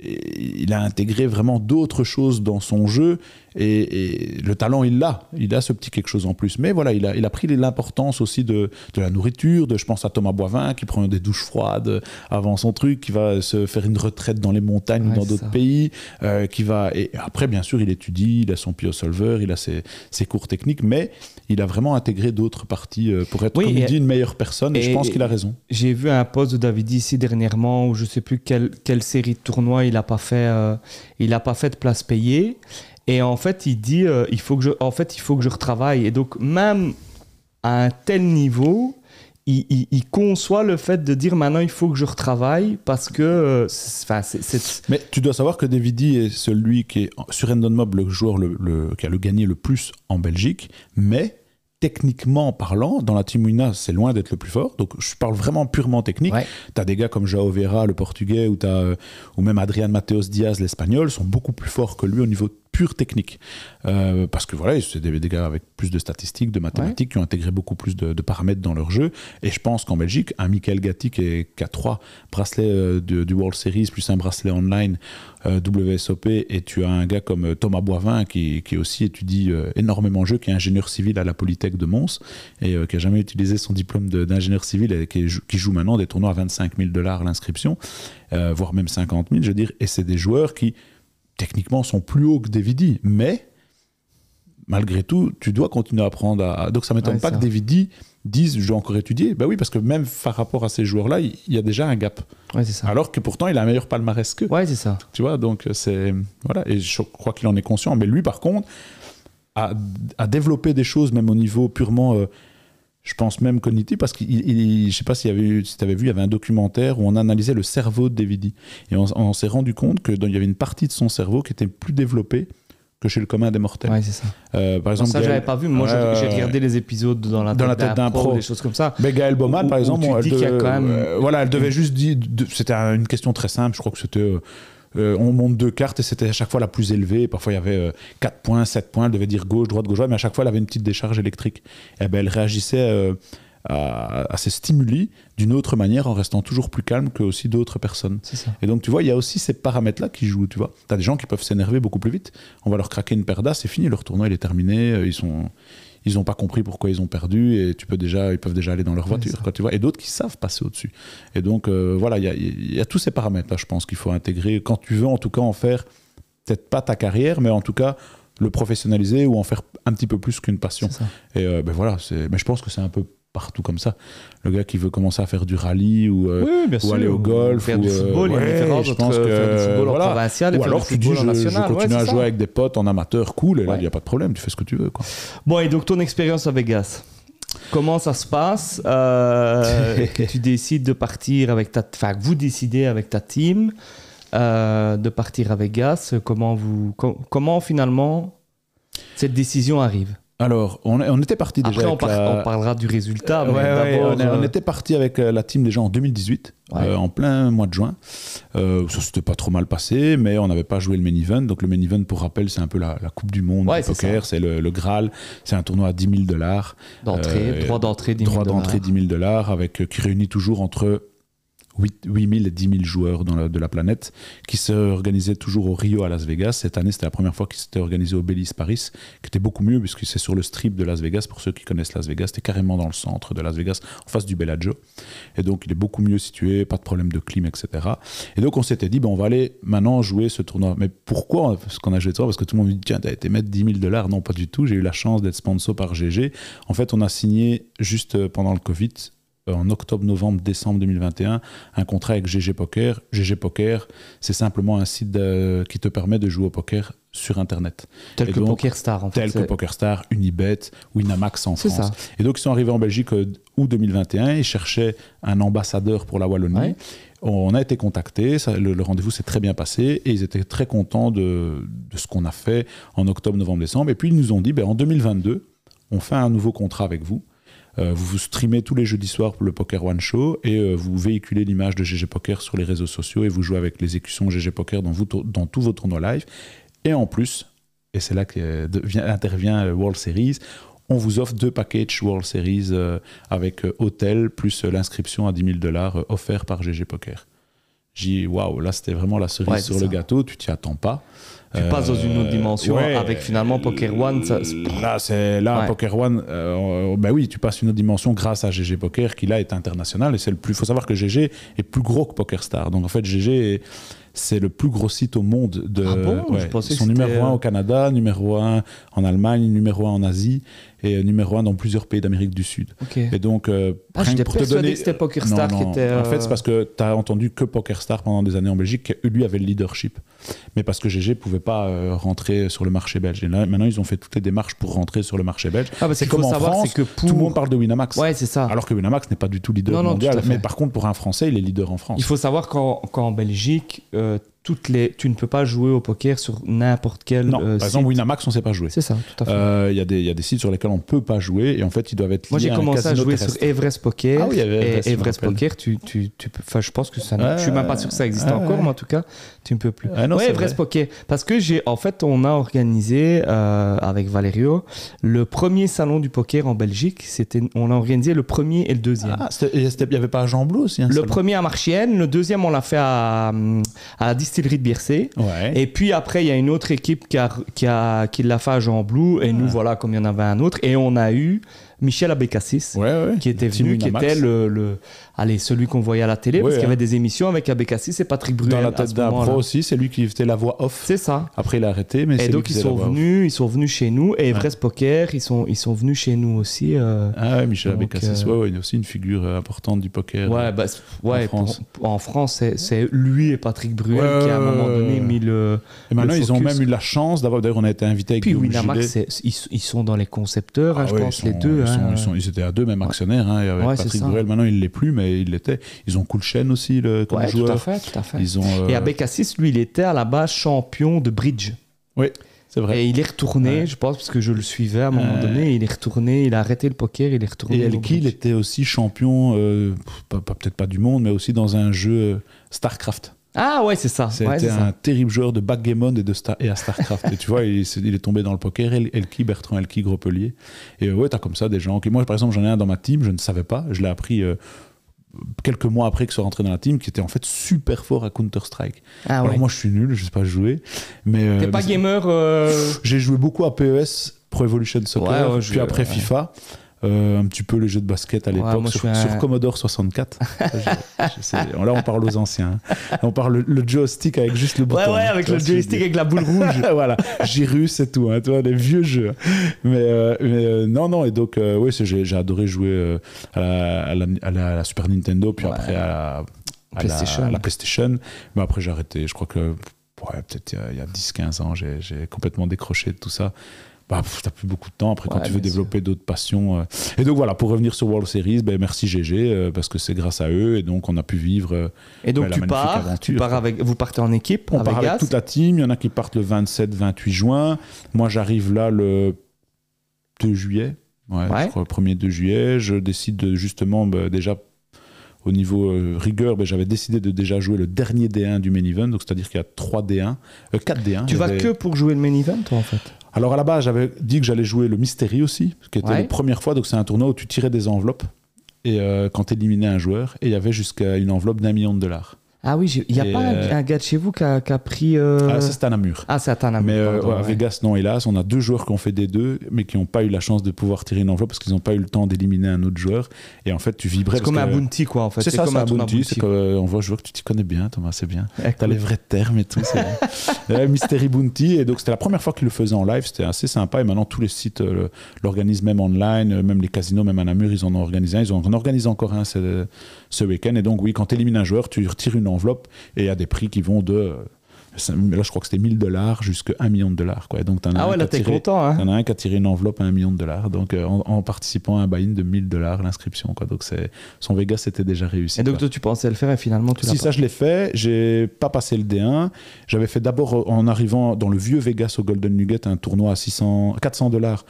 B: il a intégré vraiment d'autres choses dans son jeu et, le talent il l'a. Il a ce petit quelque chose en plus. Mais voilà il a, il a pris l'importance aussi de, de, la nourriture de je pense à Thomas Boivin qui prend des douches froides avant son truc qui va se faire une retraite dans les montagnes ou dans d'autres pays euh, qui va et après bien sûr il étudie il a son pio solver il a ses, ses, cours techniques mais il a vraiment intégré d'autres parties euh, pour être comme il dit une meilleure personne. Et, je pense qu'il a raison.
A: j'ai vu un post de David ici dernièrement où je sais plus quelle, quelle série de tournois il n'a pas fait, euh, il a pas fait de place payée. Et en fait, il dit, euh, il faut que je, en fait, il faut que je retravaille. Et donc, même à un tel niveau, il, il, conçoit le fait de dire maintenant il faut que je retravaille parce que euh, enfin
B: mais tu dois savoir que Davidi est celui qui est sur Endon Mob le joueur le, qui a le gagné le plus en Belgique mais techniquement parlant, dans la Team Wina, c'est loin d'être le plus fort. Donc, je parle vraiment purement technique. Tu as des gars comme Joao Vera, le portugais, ou, as, euh, ou même Adrian Mateos Diaz, l'espagnol, sont beaucoup plus forts que lui au niveau pure technique. Euh, parce que voilà, c'est des, des, gars avec plus de statistiques, de mathématiques, qui ont intégré beaucoup plus de, paramètres dans leur jeu. Et je pense qu'en Belgique, un Michael Gatti qui, a trois bracelets euh, du World Series, plus un bracelet online euh, WSOP, et tu as un gars comme Thomas Boivin qui, qui aussi étudie énormément le jeu, qui est ingénieur civil à la Polytech de Mons, et qui a jamais utilisé son diplôme d'ingénieur civil, et qui, qui, joue maintenant des tournois à 25 000 dollars l'inscription, voire même 50 000, je veux dire. Et c'est des joueurs qui techniquement sont plus hauts que Davidi, mais malgré tout, tu dois continuer à apprendre à. Donc ça m'étonne pas que Davidi dise je dois encore étudier. Ben oui, parce que même par rapport à ces joueurs-là, il y a déjà un gap.
A: Ouais, ça.
B: Alors que pourtant, il a un meilleur palmarès qu'eux.
A: Ouais, c'est ça.
B: Tu vois, donc c'est. Voilà, et je crois qu'il en est conscient. Mais lui, par contre, a, a développé des choses, même au niveau purement. Euh, je pense même cognitif, parce que je sais pas si tu avais vu, il y avait un documentaire où on analysait le cerveau de Davidi. Et on, s'est rendu compte qu'il y avait une partie de son cerveau qui était plus développée que chez le commun des mortels.
A: Ouais, c'est ça.
B: Euh, par exemple,
A: ça, j'avais pas vu. Moi, j'ai regardé les épisodes dans la
B: tête, tête d'un pro,
A: des choses comme ça.
B: Mais Gaël Baumann, par exemple, elle, devait, quand même... Euh, voilà, elle devait juste dire. C'était une question très simple. Je crois que c'était. Euh, euh, on monte deux cartes et c'était à chaque fois la plus élevée. Parfois, il y avait 4 euh, points, 7 points. Elle devait dire gauche, droite, gauche, droite, mais à chaque fois, elle avait une petite décharge électrique. Et ben, elle réagissait euh, à, ces stimuli d'une autre manière en restant toujours plus calme que aussi d'autres personnes. Et donc, tu vois, il y a aussi ces paramètres-là qui jouent. Tu vois, as des gens qui peuvent s'énerver beaucoup plus vite. On va leur craquer une paire d'as, c'est fini, leur tournoi il est terminé. Ils sont ils n'ont pas compris pourquoi ils ont perdu et tu peux déjà, ils peuvent déjà aller dans leur voiture, quoi, tu vois. Et d'autres qui savent passer au-dessus. Et donc, euh, voilà, il y a, il y a tous ces paramètres-là, je pense, qu'il faut intégrer quand tu veux, en tout cas, en faire peut-être pas ta carrière, mais en tout cas, le professionnaliser ou en faire un petit peu plus qu'une passion. Et euh, ben voilà, mais je pense que c'est un peu partout comme ça. Le gars qui veut commencer à faire du rallye ou, euh,
A: Oui,
B: ou aller au golf
A: faire
B: ou,
A: du
B: euh,
A: football, il y a différence
B: je
A: entre
B: pense
A: faire
B: que,
A: du football
B: voilà.
A: en provincial et
B: ou
A: faire
B: alors
A: du
B: tu dis je, continue
A: Ouais,
B: à jouer avec des potes en amateur, cool, et là il
A: Ouais.
B: n'y a pas de problème, tu fais ce que tu veux. Quoi.
A: Bon, et donc ton expérience à Vegas, comment ça se passe euh, que tu décides de partir avec ta... Enfin, vous décidez avec ta team euh, de partir à Vegas. Comment, vous, com- comment finalement cette décision arrive?
B: Alors, on, était parti déjà
A: Après, on, par-
B: la-
A: on parlera du résultat. Mais
B: ouais, on,
A: euh,
B: était parti avec euh, la team déjà en 2018,
A: Ouais.
B: euh, en plein mois de juin. Euh, ça s'était pas trop mal passé, mais on n'avait pas joué le main event. Donc le main event, pour rappel, c'est un peu la, la Coupe du Monde du poker, c'est le, le Graal. C'est un tournoi à 10 000 dollars.
A: d'entrée, droit d'entrée, 10 000
B: Droit d'entrée
A: dollars.
B: 10 000 dollars, avec, qui réunit toujours entre 8, 000 et 10 000 joueurs dans de la planète, qui se organisait toujours au Rio à Las Vegas. Cette année, c'était la première fois qu'il s'était organisé au Belize Paris, qui était beaucoup mieux, puisque c'est sur le strip de Las Vegas. Pour ceux qui connaissent Las Vegas, c'était carrément dans le centre de Las Vegas, en face du Bellagio. Et donc, il est beaucoup mieux situé, pas de problème de clim, etc. Et donc, on s'était dit, ben, on va aller maintenant jouer ce tournoi. Mais pourquoi Parce qu'on a joué ce tournoi Parce que tout le monde me dit, tiens, t'as été mettre 10 000 dollars. Non, pas du tout. J'ai eu la chance d'être sponsor par GG. En fait, on a signé juste euh, pendant le Covid, en octobre, novembre, décembre 2021, un contrat avec GG Poker. GG Poker, c'est simplement un site de- qui te permet de jouer au poker sur Internet.
A: Tel
B: Et
A: que PokerStar, en fait.
B: Tel que PokerStar, Unibet, Winamax en
A: C'est
B: France.
A: ça.
B: Et donc, ils sont arrivés en Belgique euh, août 2021. Ils cherchaient un ambassadeur pour la Wallonie.
A: Ouais.
B: On a été contactés, ça- le, le rendez-vous s'est très bien passé et ils étaient très contents de, de ce qu'on a fait en octobre, novembre, décembre. Et puis ils nous ont dit, ben, en 2022, on fait un nouveau contrat avec vous. Euh, vous vous streamez tous les jeudis soirs pour le Poker One Show et euh, vous véhiculez l'image de GG Poker sur les réseaux sociaux et vous jouez avec les écussons GG Poker dans, vous, dans tous vos tournois live. Et en plus, et c'est là qu'intervient World Series, on vous offre deux packages World Series euh, avec euh, hôtel plus euh, l'inscription à 10 000 dollars euh, offert par GG Poker. J'ai dit, waouh, là c'était vraiment la cerise
A: Ouais,
B: sur le gâteau, tu t'y attends pas.
A: Tu passes dans une autre
B: Euh,
A: dimension
B: ouais,
A: avec finalement Poker One. ça-
B: Là, c'est là
A: Ouais.
B: Poker One. euh, bah oui, tu passes une autre dimension grâce à GG Poker qui là est international et c'est le plus. Faut savoir que GG est plus gros que Poker Star. Donc en fait, GG est- c'est le plus gros site au monde de.
A: Ah bon?
B: Ouais,
A: Je pensais
B: ils sont numéro un
A: euh,
B: au Canada, numéro un en Allemagne, numéro un en Asie et euh, numéro un dans plusieurs pays d'Amérique du Sud. Et donc, euh,
A: Ah,
B: pour te donner.
A: que c'était PokerStar
B: Non,
A: qui était,
B: En
A: euh,
B: fait, c'est parce que tu as entendu que PokerStar pendant des années en Belgique, qui, lui avait le leadership. Mais parce que GG pouvait pas euh, rentrer sur le marché belge. Et là, maintenant, ils ont fait toutes les démarches pour rentrer sur le marché belge.
A: Ah, parce
B: c'est
A: faut
B: comme en
A: savoir,
B: France,
A: que pour.
B: Tout le monde parle de Winamax.
A: Ouais, c'est ça.
B: Alors que Winamax n'est pas du tout leader
A: Non,
B: mondial. Mais par contre, pour un Français, il est leader en France.
A: Il faut savoir qu'en qu'en Belgique, euh, toutes les, tu ne peux pas jouer au poker sur n'importe quel.
B: Non,
A: euh,
B: par exemple,
A: site.
B: Winamax, on ne sait pas jouer.
A: C'est ça, tout à fait.
B: Euh, Il y, a des- il y a des sites sur lesquels on ne peut pas jouer et en fait, ils doivent être
A: Moi, j'ai
B: liés à un
A: commencé à jouer
B: terrestre.
A: sur Everest Poker.
B: Ah oui, Everest,
A: et Everest. Poker, tu, tu, tu peux. Je pense que ça. Je suis même pas sûr que ça existe
B: ouais,
A: encore,
B: ouais.
A: mais en tout cas, tu ne peux plus.
B: Ah non,
A: ouais,
B: c'est
A: Everest
B: vrai.
A: Poker. Parce que j'ai, en fait, on a organisé euh, avec Valerio le premier salon du poker en Belgique. C'était, on a organisé le premier et le deuxième.
B: Ah, il n'y avait pas à Jean Blou aussi
A: le
B: salon?
A: premier à Marchienne, le deuxième on l'a fait à, hum, à la distillerie de.
B: Ouais.
A: Et puis après, il y a une autre équipe qui, a, qui, a, qui l'a fait à Jean Blou. Et nous, voilà, comme il y en avait un autre. Et on a eu Michel Abécassis.
B: ouais.
A: Qui était venu, qui était le, le- allez, celui qu'on voyait à la télé, parce
B: Ouais,
A: qu'il y avait des émissions avec Abécassis et Patrick Bruel.
B: Dans la tête d'un pro aussi, c'est lui qui faisait la voix off.
A: C'est ça.
B: Après, il a arrêté, mais c'est
A: Et
B: lui
A: donc
B: qui
A: ils sont venus, ils sont venus chez nous. Et Everest Poker, ils sont, ils sont venus chez nous aussi. euh,
B: Ah ouais, Michel
A: Donc,
B: Abécassis,
A: euh,
B: ouais, ouais, il est aussi une figure euh, importante du poker.
A: Ouais, bah, c'est- ouais,
B: en France.
A: pour- en France, c'est- c'est lui et Patrick Bruel
B: Ouais,
A: qui, à un
B: ouais,
A: moment
B: ouais,
A: donné,
B: ouais.
A: mis le.
B: Et maintenant,
A: le
B: ils ont même eu la chance d'avoir. D'ailleurs, on a été invité avec
A: Puis Winamax, c'est- ils, ils sont dans les concepteurs, hein,
B: Ah
A: je
B: ouais,
A: pense, les deux.
B: Ils,
A: hein,
B: sont-
A: ouais.
B: ils sont- ils étaient à deux, même actionnaires. Hein, avec
A: Ouais, c'est
B: Patrick. Bruel, maintenant, il ne l'est plus, mais il l'était. Ils ont Coolchen aussi le, comme
A: Ouais, tout
B: joueur.
A: à fait, tout à fait.
B: Ils ont, euh,
A: Et Abécassis, lui, il était à la base champion de bridge.
B: Oui, c'est vrai.
A: Et il est retourné,
B: Ouais.
A: je pense, parce que je le suivais à un moment donné, il est retourné, il a arrêté le poker, il est retourné.
B: Et Elki, il était aussi champion, euh, pas, pas- peut-être pas du monde, mais aussi dans un jeu euh, StarCraft.
A: Ah ouais, c'est ça.
B: C'était
A: Ouais,
B: un
A: ça.
B: terrible joueur de backgammon et, de Star et à StarCraft. et tu vois, il, est tombé dans le poker, El- Elki, Bertrand Elki, Gropelier. Et ouais, t'as comme ça des gens. qui- Moi, par exemple, j'en ai un dans ma team, je ne savais pas. Je l'ai appris euh, quelques mois après que soit rentré dans la team, qui était en fait super fort à Counter-Strike.
A: Ah
B: Alors moi, je suis nul, je sais pas jouer. Mais, euh,
A: T'es pas
B: mais-
A: gamer euh,
B: J'ai joué beaucoup à PES Pro Evolution Soccer,
A: Ouais, ouais, je-
B: puis après
A: ouais.
B: FIFA. Euh, un petit peu les jeux de basket à l'époque sur,
A: suis un-
B: sur Commodore 64. Ça, je- je sais. là, on parle aux anciens. hein. On parle le, le joystick avec juste le bouton.
A: Ouais, ouais, avec le joystick avec la boule rouge.
B: voilà, Girus et tout, hein, tu vois, des vieux jeux. Mais, euh, mais, euh, non, non, et donc, oui, j'ai adoré jouer à, la, à la- à la- à la Super Nintendo, puis
A: Ouais.
B: après à la, à la-
A: PlayStation.
B: à la PlayStation. Mais après, j'ai arrêté. Je crois que, ouais, peut-être il y a- a, 10-15 ans, j'ai complètement décroché de tout ça. Bah, t'as plus beaucoup de temps après quand tu veux développer d'autres passions. euh. Et donc voilà, pour revenir sur World Series, ben, merci GG, euh, parce que c'est grâce à eux, et donc on a pu vivre. euh,
A: Et donc tu pars, tu pars avec, vous partez en équipe
B: On part avec toute la team. Il y en a qui partent le 27-28 juin. Moi, j'arrive là le 2 juillet. Ouais,
A: Ouais.
B: je crois le 1er 2 juillet. Je décide de, justement, bah, déjà, au niveau euh, rigueur, bah, j'avais décidé de déjà jouer le dernier D1 du main event. Donc, c'est-à-dire qu'il y a 3 D1, euh, 4 D1.
A: Tu vas
B: avait-
A: que pour jouer le main event, toi, en fait
B: Alors, à la base, j'avais dit que j'allais jouer le Mystery aussi, qui était
A: Ouais.
B: la première fois. Donc, c'est un tournoi où tu tirais des enveloppes. Et euh, quand tu éliminais un joueur, et il y avait jusqu'à une enveloppe d'un million de dollars.
A: Ah oui, il n'y a
B: Et,
A: pas un-
B: euh,
A: un, gars de chez vous qui a, qui a pris. euh,
B: Ah, ça, c'était à Namur.
A: Ah, c'est à Tanam.
B: Mais euh,
A: pardon,
B: ouais, à
A: ouais.
B: Vegas, non, hélas, on a deux joueurs qui ont fait des deux, mais qui n'ont pas eu la chance de pouvoir tirer une enveloppe parce qu'ils n'ont pas eu le temps d'éliminer un autre joueur. Et en fait, tu vibrais.
A: C'est comme un bounty, quoi, en fait.
B: C'est ça,
A: comme
B: c'est un bounty. C'est euh, on voit, vois que tu t'y connais bien, Thomas, c'est bien.
A: Eh,
B: T'as les vrais termes et tout. c'est Mystery Bounty. Et donc, c'était la première fois qu'ils le faisaient en live. C'était assez sympa. Et maintenant, tous les sites euh, l'organisent même online. Même les casinos, même à Namur, ils en ont organisé un. Ils en en organisent encore un ce, ce week-end. Et donc, oui, quand tu élimines un joueur, tu retires une enveloppe. Et a des prix qui vont de. euh, Là, je crois que c'était 1000 dollars jusqu'à 1 million de dollars. Quoi. Donc, t'en as
A: Ah
B: un
A: ouais, là, t'es
B: tiré-
A: content, hein
B: il y en a un qui a tiré une enveloppe à un million de dollars, donc euh, en, en participant à un buy-in de 1000 dollars l'inscription. Quoi. Donc c'est, son Vegas était déjà réussi.
A: Et donc, toi, tu pensais le faire et finalement, tu l'as
B: Si ça je l'ai fait, j'ai pas passé le D1. J'avais fait d'abord euh, en arrivant dans le vieux Vegas au Golden Nugget un tournoi à 600, 400 dollars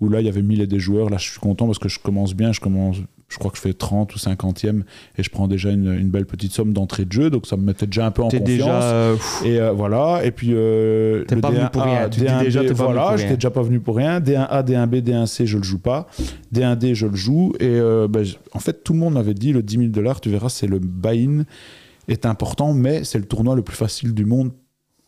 B: où là il y avait 1000 et des joueurs. Là je suis content parce que je commence bien, je commence, je crois que je fais 30 ou 50e et je prends déjà une, une belle petite somme d'entrée de jeu, donc ça me mettait déjà un peu en
A: T'es
B: confiance.
A: déjà. euh,
B: Et euh, voilà, et puis euh,
A: T'es pas venu
B: D1A,
A: pour rien, tu dis
B: D1B,
A: déjà t'es pas venu pour rien.
B: déjà pas venu pour rien. D1A, D1B, D1C, je le joue pas. D1D, je le joue. Et euh, ben, en fait, tout le monde m'avait dit le 10 000 dollars, tu verras, c'est le buy-in est important, mais c'est le tournoi le plus facile du monde,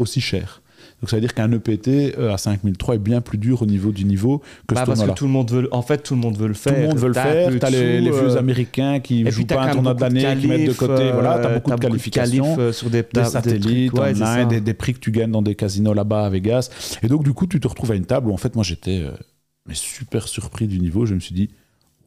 B: aussi cher. Donc ça veut dire qu'un EPT euh, à 5003 est bien plus dur au niveau du niveau que
A: bah,
B: ce
A: parce que tout le monde veut. le- En fait, tout le monde veut le
B: Tout
A: faire.
B: le monde veut le faire. T'as
A: de
B: les, les vieux
A: euh,
B: Américains qui
A: Et
B: jouent pas un tournoi
A: de
B: d'année, qui mettent de côté. voilà, t'as
A: euh,
B: beaucoup de qualifications
A: euh, sur des,
B: des
A: t'as- des
B: satellites
A: trucs, ouais,
B: online, des, des prix que tu gagnes dans des casinos là-bas à Vegas. Et donc, du coup, tu te retrouves à une table où, en fait, moi, j'étais euh, mais super surpris du niveau. Je me suis dit,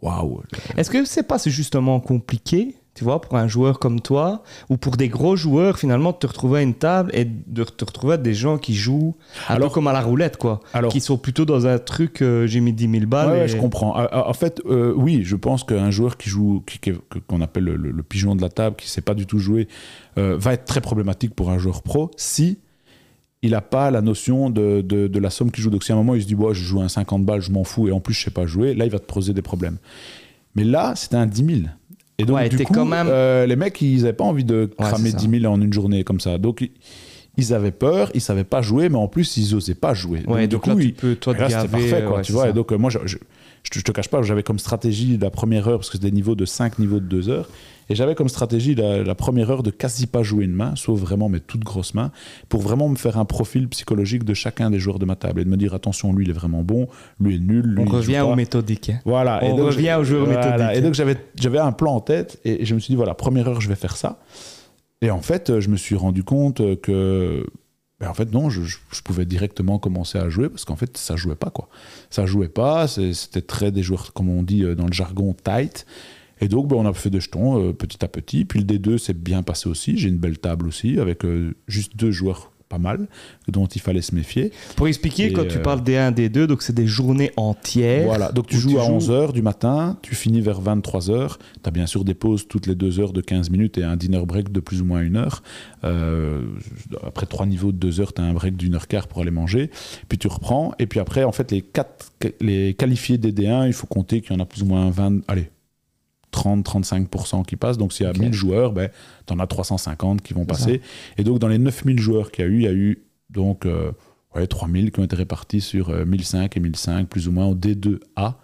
B: waouh.
A: Est-ce que c'est pas justement compliqué, tu vois, pour un joueur comme toi, ou pour des gros joueurs, finalement, de te retrouver à une table et de te retrouver à des gens qui jouent un
B: Alors-
A: peu comme à la roulette, quoi.
B: Alors,
A: Qui sont plutôt dans un truc, euh, j'ai mis 10 000 balles.
B: Ouais, je comprends. Ah, ah, En fait, euh, oui, je pense qu'un joueur qui joue, qu'on appelle le, le- le pigeon de la table, qui ne sait pas du tout jouer, euh, va être très problématique pour un joueur pro si il n'a pas la notion de, de- de la somme qu'il joue. Donc, si à un moment il se dit, bon, je joue un 50 balles, je m'en fous, et en plus, je ne sais pas jouer, là, il va te poser des problèmes. Mais là, c'était un 10 000. Et donc,
A: Ouais,
B: du coup,
A: quand même-
B: euh, les mecs, ils n'avaient pas envie de cramer
A: ça.
B: 10 000 en une journée comme ça. Donc, ils- avaient peur, ils ne savaient pas jouer, mais en plus, ils n'osaient pas jouer.
A: Ouais, donc,
B: du coup,
A: là,
B: ils-
A: tu peux, toi, te gaver,
B: parfait, quoi,
A: ouais,
B: tu vois. Et donc, euh, moi, je, je, je te, je te cache pas, j'avais comme stratégie la première heure, parce que c'est des niveaux de 5 niveaux de 2 heures, et j'avais comme stratégie la, la première heure de quasi pas jouer une main, sauf vraiment mes toutes grosses mains, pour vraiment me faire un profil psychologique de chacun des joueurs de ma table, et de me dire, attention, lui, il est vraiment bon, lui est nul, lui,
A: On revient au méthodique. hein.
B: Voilà.
A: On
B: et donc,
A: revient aux joueurs
B: voilà.
A: méthodiques.
B: Et donc, j'avais, j'avais un plan en tête et je me suis dit, voilà, première heure, je vais faire ça. Et en fait, je me suis rendu compte que. Ben, en fait, non, je, je- pouvais directement commencer à jouer parce qu'en fait, ça jouait pas, quoi. Ça jouait pas, c'était très des joueurs, comme on dit euh, dans le jargon, tight. Et donc, ben, on a fait des jetons euh, petit à petit. Puis le D2 s'est bien passé aussi. J'ai une belle table aussi avec euh, juste deux joueurs pas mal dont il fallait se méfier.
A: Pour expliquer,
B: Et,
A: quand tu
B: euh,
A: parles des 1, des 2, donc c'est des journées entières.
B: Voilà, donc tu joues
A: tu
B: à
A: joues-
B: 11h du matin, tu finis vers 23h, tu as bien sûr des pauses toutes les 2 heures de 15 minutes et un dinner break de plus ou moins une heure. Euh, après trois niveaux de 2 heures, tu as un break d'une heure quart pour aller manger, puis tu reprends, et puis après, en fait, les, quatre, les qualifiés des D1, il faut compter qu'il y en a plus ou moins 20, allez, 30-35% qui passent, donc s'il y a
A: Ok.
B: 1000 joueurs, ben, tu en as 350 qui vont
A: ça.
B: passer. Et donc dans les 9000 joueurs qu'il y a eu, il y a eu donc euh, ouais, 3000 qui ont été répartis sur euh, 1005 et 1005, plus ou moins au D2A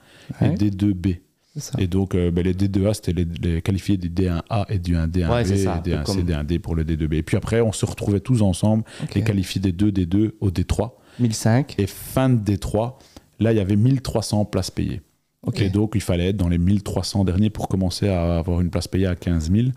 A: Ouais,
B: et D2B.
A: c'est ça.
B: Et donc euh, ben, les D2A, c'était les, les qualifiés des D1A et du 1D1B,
A: Ouais, c'est ça,
B: et D1C,
A: comme-
B: D1D pour le D2B. Et puis après, on se retrouvait tous ensemble,
A: Ok.
B: les qualifiés des 2, D2 au D3.
A: 1005.
B: Et fin de D3, Là, il y avait 1300 places payées.
A: Ok.
B: Et donc, il fallait être dans les 1300 derniers pour commencer à avoir une place payée à 15 000.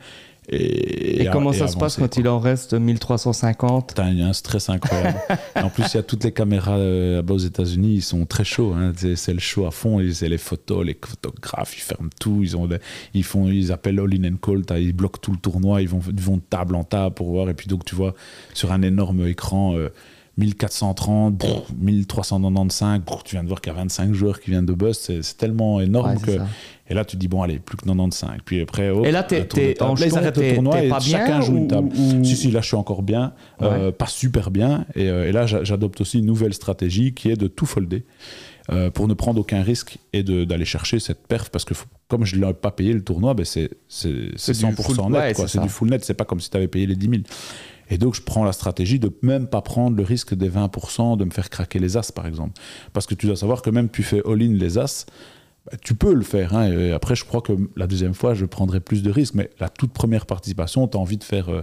B: Et,
A: Et,
B: à-
A: comment
B: et
A: ça se passe quand il en reste 1350
B: Putain, il y a un stress incroyable. En plus, il y a toutes les caméras euh, là-bas aux États-Unis, ils sont très chauds. hein. C'est le show à fond. Ils- C'est les photos, les photographes, ils ferment tout. Ils, ont des- ils, font, ils appellent all in and call. t'as- Ils bloquent tout le tournoi. Ils vont, ils vont de table en table pour voir. Et puis, donc, tu vois sur un énorme écran. euh, 1430, brrr, 1395, brrr, tu viens de voir qu'il y a 25 joueurs qui viennent de bust, c'est tellement énorme
A: Ouais,
B: que.
A: ça.
B: Et là, tu dis, bon, allez, plus que 95. Puis après, hop,
A: Et là, t'es- t'es en jeton,
B: arrêtent le tournoi et
A: pas bien
B: chacun joue
A: ou-
B: une table.
A: ou-
B: Si, si, là, je suis encore bien. Euh, pas super bien. Et, euh, et là, j'a- j'adopte aussi une nouvelle stratégie qui est de tout folder euh, pour ne prendre aucun risque et d'aller chercher cette perf. Parce que comme je ne l'ai pas payé le tournoi, ben c'est c'est- c'est
A: C'est du
B: 100%
A: full-
B: net.
A: ouais, c'est
B: du full net. C'est pas comme si tu avais payé les 10 000. Et donc, je prends la stratégie de même pas prendre le risque des 20% de me faire craquer les as, par exemple. Parce que tu dois savoir que même tu fais all-in les as, bah, tu peux le faire. hein. Et après, je crois que la deuxième fois, je prendrai plus de risques. Mais la toute première participation, tu as envie de faire euh,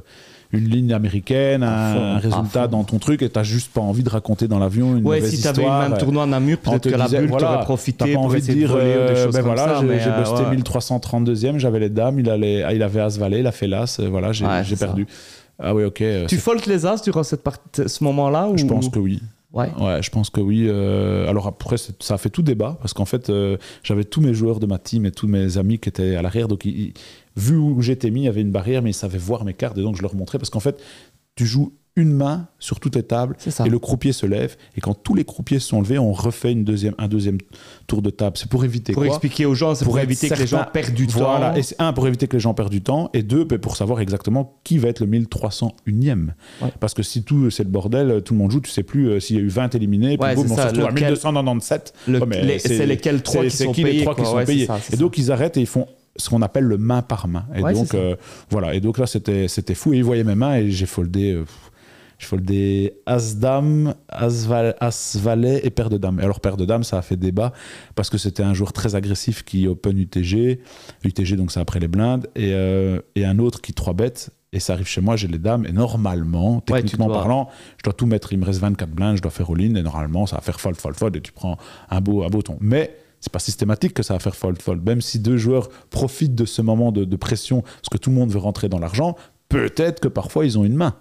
B: une ligne américaine, un,
A: fond,
B: un
A: à
B: résultat dans ton truc, et tu juste pas envie de raconter dans l'avion une
A: Ouais,
B: mauvaise
A: si t'avais eu
B: histoire.
A: le même tournoi à Namur, peut-être que la bulle
B: voilà,
A: t'aurait profité
B: pas envie de dire,
A: de ou des
B: euh,
A: choses
B: ben
A: comme
B: voilà,
A: ça.
B: j'ai
A: euh,
B: busté
A: ouais.
B: 1332e, j'avais les dames, il, allait, ah, il avait as valet, il a fait l'as, euh, voilà, j'ai
A: Ouais,
B: perdu. Ah oui, ok. euh,
A: Tu foldes les as durant cette ce moment-là
B: je
A: ou-
B: pense que oui.
A: Ouais.
B: Ouais, je pense que oui. Euh, alors après, ça a fait tout débat parce qu'en fait, euh, j'avais tous mes joueurs de ma team et tous mes amis qui étaient à l'arrière. Donc, ils- ils- vu où j'étais mis, il y avait une barrière, mais ils savaient voir mes cartes et donc je leur montrais parce qu'en fait, tu joues une main sur toutes les tables et le croupier se lève. Et quand tous les croupiers se sont levés, on refait une deuxième, un deuxième tour de table. C'est pour éviter
A: Pour
B: quoi
A: expliquer aux gens, c'est pour, éviter que les gens perdent du temps.
B: Voilà, et c'est un pour éviter que les gens perdent du temps, et deux ben, pour savoir exactement qui va être le 1301e.
A: Ouais.
B: Parce que si tout c'est le bordel, tout le monde joue, tu sais plus euh, s'il y a eu 20 éliminés, puis
A: Ouais,
B: boum,
A: c'est
B: on se
A: ça,
B: retrouve à
A: lequel-
B: 1297.
A: Le-
B: Ouais,
A: c'est lesquels trois qui sont
B: qui les
A: payés,
B: trois qui sont payés.
A: ça,
B: Et donc ils arrêtent et ils font ce qu'on appelle le main par main. Et
A: Ouais,
B: donc euh, voilà. Et donc là c'était c'était fou. Et ils voyaient mes mains et j'ai foldé. euh, je foldé As-Dame, As-Val- As-Valet et Paire de Dames. Et alors, Paire de Dames, ça a fait débat parce que c'était un joueur très agressif qui open UTG. UTG, donc c'est après les blindes. Et, euh, et un autre qui 3 bêtes. Et ça arrive chez moi, j'ai les dames. Et normalement, techniquement parlant, je dois tout mettre. Il me reste 24 blindes, je dois faire all-in. Et normalement, ça va faire fold, fold, fold. Et tu prends un beau, un beau ton. Mais c'est pas systématique que ça va faire fold, fold. Même si deux joueurs profitent de ce moment de, de pression, parce que tout le monde veut rentrer dans l'argent, peut-être que parfois ils ont une main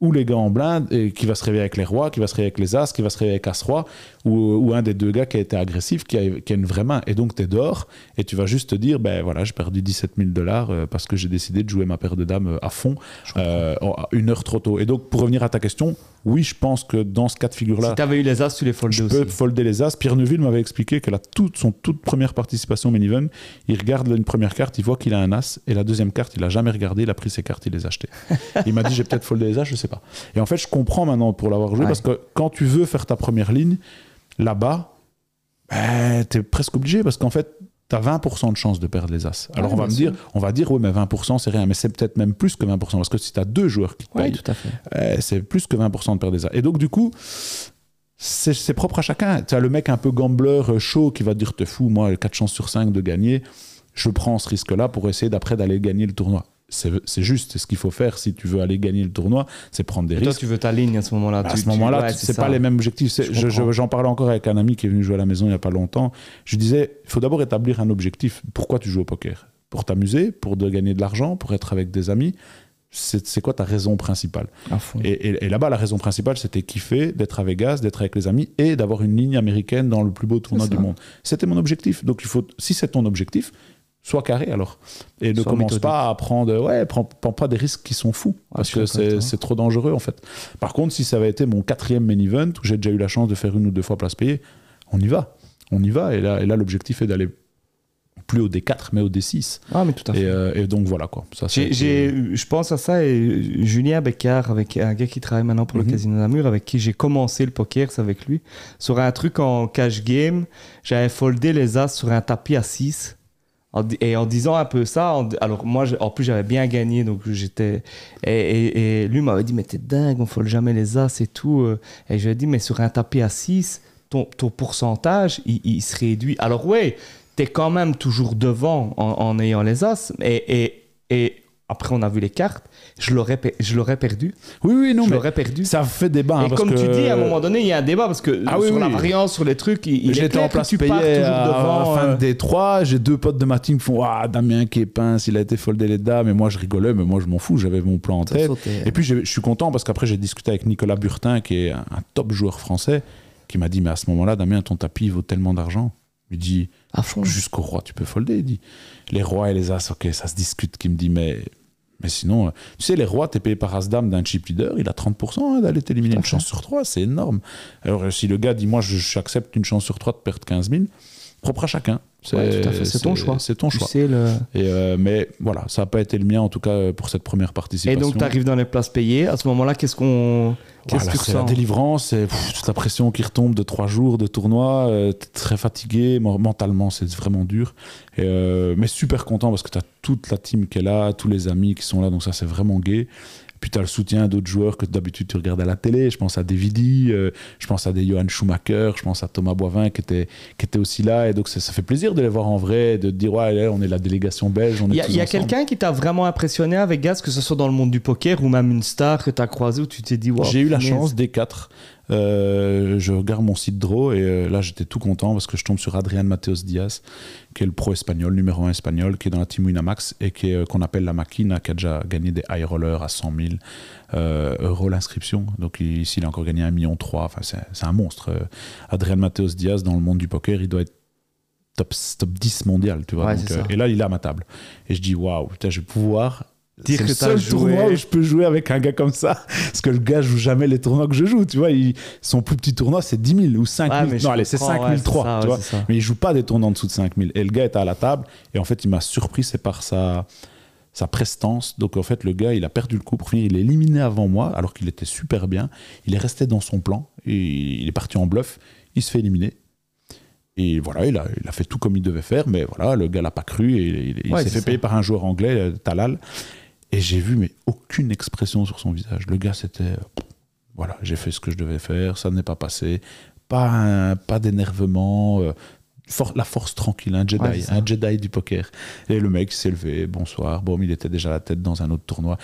B: ou les gars en blinde et qui va se réveiller avec les rois, qui va se réveiller avec les as, qui va se réveiller avec as-roi, ou, ou un des deux gars qui a été agressif, qui a, qui a une vraie main. Et donc tu es dehors et tu vas juste te dire, ben voilà, j'ai perdu 17 000 dollars euh, parce que j'ai décidé de jouer ma paire de dames euh, à fond, euh, une heure trop tôt. Et donc pour revenir à ta question, oui, je pense que dans ce cas de figure-là,
A: Si t'avais eu les as, tu les foldais
B: je
A: aussi.
B: peux folder les as. Pierre Neuville m'avait expliqué que la toute, son toute première participation au main event, il regarde une première carte, il voit qu'il a un as, et la deuxième carte, il a jamais regardé, il a pris ses cartes, il les a achetées. il m'a dit, j'ai peut-être foldé les as, je sais pas. Et en fait, je comprends maintenant pour l'avoir joué,
A: Ouais.
B: parce que quand tu veux faire ta première ligne, là-bas, ben, tu es presque obligé, parce qu'en fait, tu as 20% de chance de perdre les as. Alors
A: Ouais,
B: on va me dire, on va dire, oui, mais 20% c'est rien, mais c'est peut-être même plus que 20%, parce que si tu as deux joueurs qui te
A: fait.
B: euh, c'est plus que 20% de perdre des as. Et donc, du coup, c'est c'est propre à chacun. Tu as le mec un peu gambler euh, chaud qui va te dire Te fous, moi, 4 chances sur 5 de gagner. Je prends ce risque-là pour essayer d'après d'aller gagner le tournoi. C'est juste, c'est ce qu'il faut faire si tu veux aller gagner le tournoi, c'est prendre des
A: Et toi,
B: risques.
A: tu veux ta ligne à ce moment-là.
B: À
A: tu-
B: ce moment-là,
A: ouais,
B: c'est pas les mêmes objectifs. C'est-
A: Je.
B: J'en parlais encore avec un ami qui est venu jouer à la maison il n'y a pas longtemps. Je disais, il faut d'abord établir un objectif. Pourquoi tu joues au poker? Pour t'amuser, pour de gagner de l'argent, pour être avec des amis. C'est quoi ta raison principale?
A: À
B: et, et- et là-bas, la raison principale, c'était kiffer, d'être à Vegas, d'être avec les amis et d'avoir une ligne américaine dans le plus beau tournoi du monde. C'était mon objectif. Donc, il faut, si c'est ton objectif, sois carré alors. Et ne
A: Sois
B: commence
A: méthodique.
B: pas à prendre, ouais, prends, prends pas des risques qui sont fous parce que
A: avec
B: c'est trop dangereux en fait. Par contre, si ça avait été mon quatrième main event où j'ai déjà eu la chance de faire une ou deux fois place payée, on y va. On y va. Et là, et là l'objectif est d'aller plus au D4, mais au D6.
A: Ah, mais tout à fait.
B: Et, euh, et donc voilà quoi. Ça,
A: je pense à ça et Julien Beccard, avec un gars qui travaille maintenant pour
B: Mhm.
A: le Casino Namur, avec qui j'ai commencé le poker, c'est avec lui. Sur un truc en cash game, j'avais foldé les as sur un tapis à 6. Et en disant un peu ça, alors moi, en plus, j'avais bien gagné, donc j'étais. Et, lui m'avait dit, mais t'es dingue, on fold jamais les as et tout. euh. Et je lui ai dit, mais sur un tapis à 6, ton, ton pourcentage, il, se réduit. Alors, ouais, t'es quand même toujours devant en, ayant les as, et, et après on a vu les cartes, je l'aurais, je l'aurais perdu.
B: Oui, oui, non,
A: je
B: mais
A: l'aurais perdu.
B: ça fait débat. hein,
A: et
B: parce
A: comme
B: que-
A: tu dis, à un moment donné, il y a un débat parce que
B: Ah oui,
A: sur la
B: oui.
A: variance, sur les trucs, il, il
B: J'étais en place
A: tu pars
B: payée
A: toujours
B: à,
A: devant.
B: à fin
A: euh,
B: de Détroit. J'ai deux potes de ma team qui font Ah, Damien qui est pince, il a été foldé les dames. Et moi, je rigolais, mais moi, je m'en fous. J'avais mon plan en tête.
A: sautait.
B: Et puis, je suis content parce qu'après, j'ai discuté avec Nicolas Burtin, qui est un, un top joueur français, qui m'a dit Mais à ce moment-là, Damien, ton tapis il vaut tellement d'argent. Il dit. Jusqu'au roi, tu peux folder. Il dit Les rois et les as, ok, ça se discute. Qui me dit Mais. Mais sinon, euh, tu sais, les rois, t'es payé par As-Dame d'un chip leader, il a 30% hein, d'aller t'éliminer une chance sur trois, c'est énorme. Alors, euh, si le gars dit, moi, je- j'accepte une chance sur trois de perdre 15 000, propre à chacun.
A: Ouais, c'est ton choix.
B: C'est ton choix.
A: le...
B: Et euh, mais voilà, ça n'a pas été le mien, en tout cas, euh, pour cette première
A: Et
B: participation.
A: donc, tu arrives dans les places payées. À ce moment-là, qu'est-ce qu'on. Qu'est-ce
B: Voilà, c'est la délivrance, c'est toute la pression qui retombe de trois jours de tournoi, euh, très fatigué, mentalement c'est vraiment dur, Et, euh, mais super content parce que tu as toute la team qui est là, tous les amis qui sont là, donc ça c'est vraiment gay. Puis tu as le soutien d'autres joueurs que d'habitude tu regardes à la télé, je pense à Davidi, euh, je pense à des Johan Schumacher, je pense à Thomas Boivin qui était, qui était aussi là, et donc ça, ça fait plaisir de les voir en vrai, de te dire ouais, là, on est la délégation belge,
A: Il y a, quelqu'un qui t'a vraiment impressionné avec Gaz, que ce soit dans le monde du poker ou même une star que tu as croisée où tu t'es dit, wow,
B: J'ai eu la chance des quatre. Euh, je regarde mon site draw et euh, là j'étais tout content parce que je tombe sur Adrian Mateos Diaz, qui est le pro espagnol, numéro un espagnol, qui est dans la team Winamax et qui est, euh, qu'on appelle la Machina, qui a déjà gagné des high rollers à 100 000 euh, euros l'inscription. Donc ici il a encore gagné 1,3 million. Enfin, c'est, un monstre. Adrian Mateos Diaz, dans le monde du poker, il doit être top, top 10 mondial. Tu vois,
A: Ouais,
B: Donc, euh, et là il est à ma table. Et je dis waouh, putain, je vais pouvoir.
A: Dire
B: c'est le seul
A: joué.
B: tournoi où je peux jouer avec un gars comme ça. Parce que le gars joue jamais les tournois que je joue. Tu vois, il- son plus petit tournoi, c'est 10 000 ou 5 000.
A: Ouais, mais je
B: non, allez, c'est
A: comprends,
B: 5
A: ouais, c'est
B: 003.
A: ça,
B: tu
A: ouais,
B: vois. Mais il joue pas des tournois en dessous de 5 000. Et le gars était à la table. Et en fait, il m'a surpris, c'est par sa, sa prestance. Donc, en fait, le gars, il a perdu le coup. Pour finir, il est éliminé avant moi, alors qu'il était super bien. Il est resté dans son plan. Et il est parti en bluff. Il se fait éliminer. Et voilà, il a, il a fait tout comme il devait faire. Mais voilà, le gars l'a pas cru. Et il, il
A: Ouais,
B: s'est fait
A: ça.
B: payer par un joueur anglais, euh, Talal. Et j'ai vu, mais aucune expression sur son visage. Le gars, c'était. euh, Voilà, j'ai fait ce que je devais faire, ça n'est pas passé. Pas, un- pas d'énervement. euh, for- la force tranquille, un Jedi,
A: Ouais,
B: un Jedi du poker. Et le mec s'est levé, bonsoir. Bon, il était déjà à la tête dans un autre tournoi.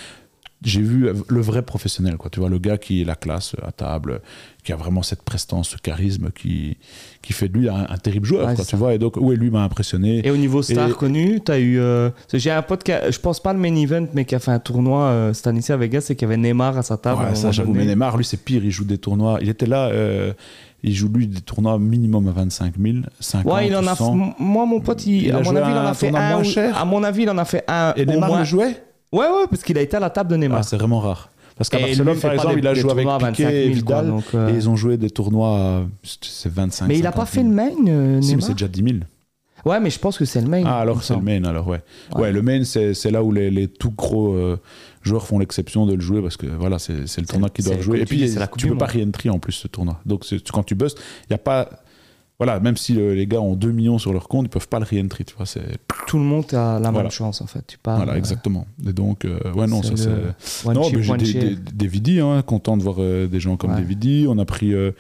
B: J'ai vu le vrai professionnel, quoi. Tu vois, le gars qui est la classe à table, qui a vraiment cette prestance, ce charisme, qui, qui fait de lui un, un terrible joueur,
A: Ouais,
B: quoi,
A: c'est
B: tu vois. Et donc, ouais, lui m'a impressionné.
A: Et au niveau star
B: Et-
A: connu, tu as eu. euh, J'ai un pote qui a- je pense pas le main event, mais qui a fait un tournoi euh, cette année-ci à Vegas et qui avait Neymar à sa table.
B: Ouais, ça, j'avoue. Mais Neymar, lui, c'est pire. Il joue des tournois. Il était là. euh, il joue, lui, des tournois minimum à 25 000, 50
A: Ouais, il en a.
B: 100.
A: m- Moi, mon pote, il,
B: Il
A: à mon avis, il en
B: un
A: a fait un.
B: moins
A: ou-
B: cher
A: À mon avis, il en a fait un.
B: Et
A: au
B: Neymar
A: moins.
B: le jouait?
A: Ouais, ouais, parce qu'il a été à la table de Neymar.
B: Ah, C'est vraiment rare. Parce qu'à
A: lui,
B: Barcelone, par exemple,
A: des-
B: il a joué avec Piqué
A: 25 000,
B: et Vidal.
A: quoi, donc, euh,
B: Et ils ont joué des tournois c'est 25
A: Mais il a
B: 50
A: pas
B: 000.
A: fait le main, euh,
B: Si, mais c'est déjà 10 000.
A: Ouais, mais je pense que c'est le main.
B: Ah, alors c'est le main, alors ouais.
A: Ouais.
B: Ouais, le main, c'est là où les, les tout gros euh, joueurs font l'exception de le jouer parce que voilà, c'est le tournoi qu'ils doivent jouer. Et
A: tu
B: puis,
A: dis, la Coupe
B: tu peux pas re-entry en plus ce tournoi. Donc quand tu bustes, il n'y a pas. Voilà, même si euh, les gars ont 2 millions sur leur compte, ils peuvent pas le re-entry, tu vois. C'est
A: Tout le monde a la
B: Voilà.
A: même chance, en fait. Tu parles.
B: voilà,
A: euh,
B: exactement. Et donc, euh, ouais, non, ça
A: c'est
B: Non,
A: chip,
B: mais j'ai des, des, des vidis, hein, content de voir euh, des gens comme
A: Ouais.
B: des vidis. On a pris, euh,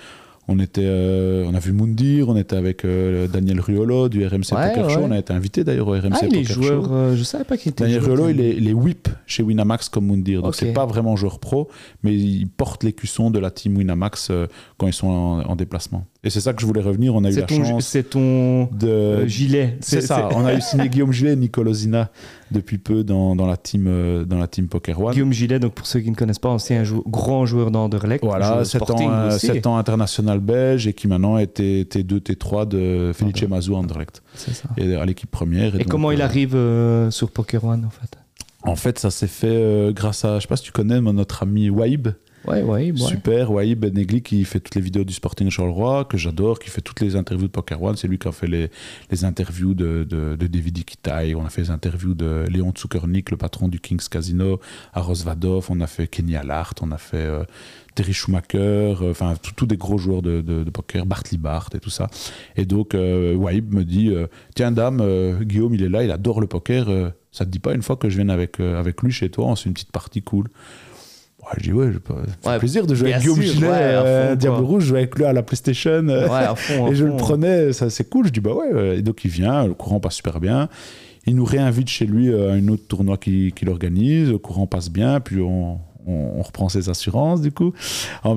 B: on était, on a vu Moundir, on était avec Daniel Ruolo du RMC
A: Ouais,
B: Poker Show. On a été invité d'ailleurs au RMC
A: Ah,
B: Poker
A: joueur.
B: Show.
A: je savais pas qu'il était
B: Daniel. Ruolo, il est, il est whip chez Winamax comme Moundir. Donc
A: Ok.
B: c'est pas vraiment joueur pro, mais il porte les cuissons de la team Winamax quand ils sont en, en déplacement. Et c'est ça que je voulais revenir. On a eu la
A: ton,
B: chance
A: c'est ton
B: de
A: euh, gilet.
B: c'est ça. On a eu signé Guillaume Gillet et Nicolas Zina depuis peu dans, dans la team euh, dans la team Poker One.
A: Guillaume Gillet, donc pour ceux qui ne connaissent pas, c'est un jou- grand joueur d'Anderlecht.
B: Voilà,
A: joueur
B: 7
A: Sporting
B: ans, euh,
A: aussi.
B: sept ans international belge et qui maintenant était T2, T3 de Felice. Mazou Anderlecht
A: C'est ça.
B: et à l'équipe première.
A: Et,
B: donc,
A: comment il
B: euh,
A: arrive euh, sur Poker One, en fait?
B: En fait, ça s'est fait euh, grâce à, je sais pas si tu connais mon- notre ami Waib,
A: Ouais, ouais, ouais.
B: super, Waib Negli qui fait toutes les vidéos du Sporting Charleroi, que j'adore, qui fait toutes les interviews de Poker One. C'est lui qui a fait les, interviews de, David Iquitai, on a fait les interviews de Léon Zuckernick, le patron du Kings Casino, à Rosvadov, on a fait Kenny Allard, on a fait euh, Terry Schumacher, euh, enfin tous des gros joueurs de, poker, Bartley Bart et tout ça. Et donc euh, me dit euh, Tiens, dame, Guillaume, il est là, il adore le poker. ça te dit pas une fois que je vienne avec, avec lui chez toi, on se fait une petite partie cool Ouais, je dis ouais, je peux-
A: Ouais,
B: plaisir de jouer avec Guillaume
A: ouais, à
B: euh, Diable. Rouge, jouer avec lui à la PlayStation. euh,
A: Ouais, à fond. à
B: et je le prenais, ça c'est cool. Je dis bah ouais. euh, Et donc il vient, le courant passe super bien. il nous réinvite chez lui à un autre tournoi qu'il organise. Le courant passe bien, puis on, on, reprend ses assurances du coup.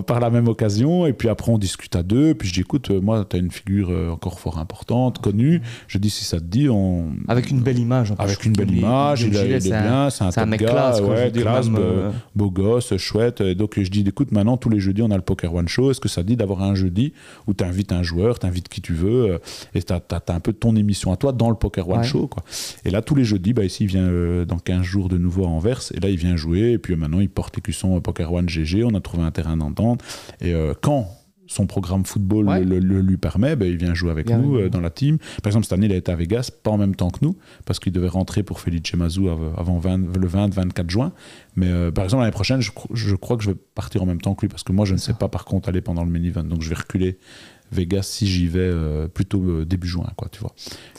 B: Par la même occasion et puis après on discute à deux puis je dis écoute euh, moi tu as une figure euh, encore fort importante connue. Je dis si ça te dit on
A: avec une belle image en
B: avec une belle image il, est bien c'est un,
A: mec
B: gars,
A: classe,
B: ouais, classe
A: euh,
B: beau gosse chouette. Et donc je dis écoute maintenant tous les jeudis on a le Poker One Show. Est-ce que ça te dit d'avoir un jeudi où tu invites un joueur tu invites qui tu veux et tu as, un peu ton émission à toi dans le Poker One Show quoi. et là tous les jeudis bah, ici il vient dans 15 jours de nouveau à Anvers. Et là il vient jouer. Et puis maintenant il porte sont Poker One GG, on a trouvé un terrain d'entente. Et euh, quand son programme football le, lui permet, ben, il vient jouer avec nous euh, dans la team. Par exemple, cette année, il a été à Vegas, pas en même temps que nous, parce qu'il devait rentrer pour Felice Mazou avant le 20-24 juin. Mais euh, par exemple, l'année prochaine, je, je, crois que je vais partir en même temps que lui, parce que moi, je ne sais pas par contre aller pendant le mini-event. Donc, je vais reculer Vegas si j'y vais euh, plutôt euh, début juin, quoi, tu vois.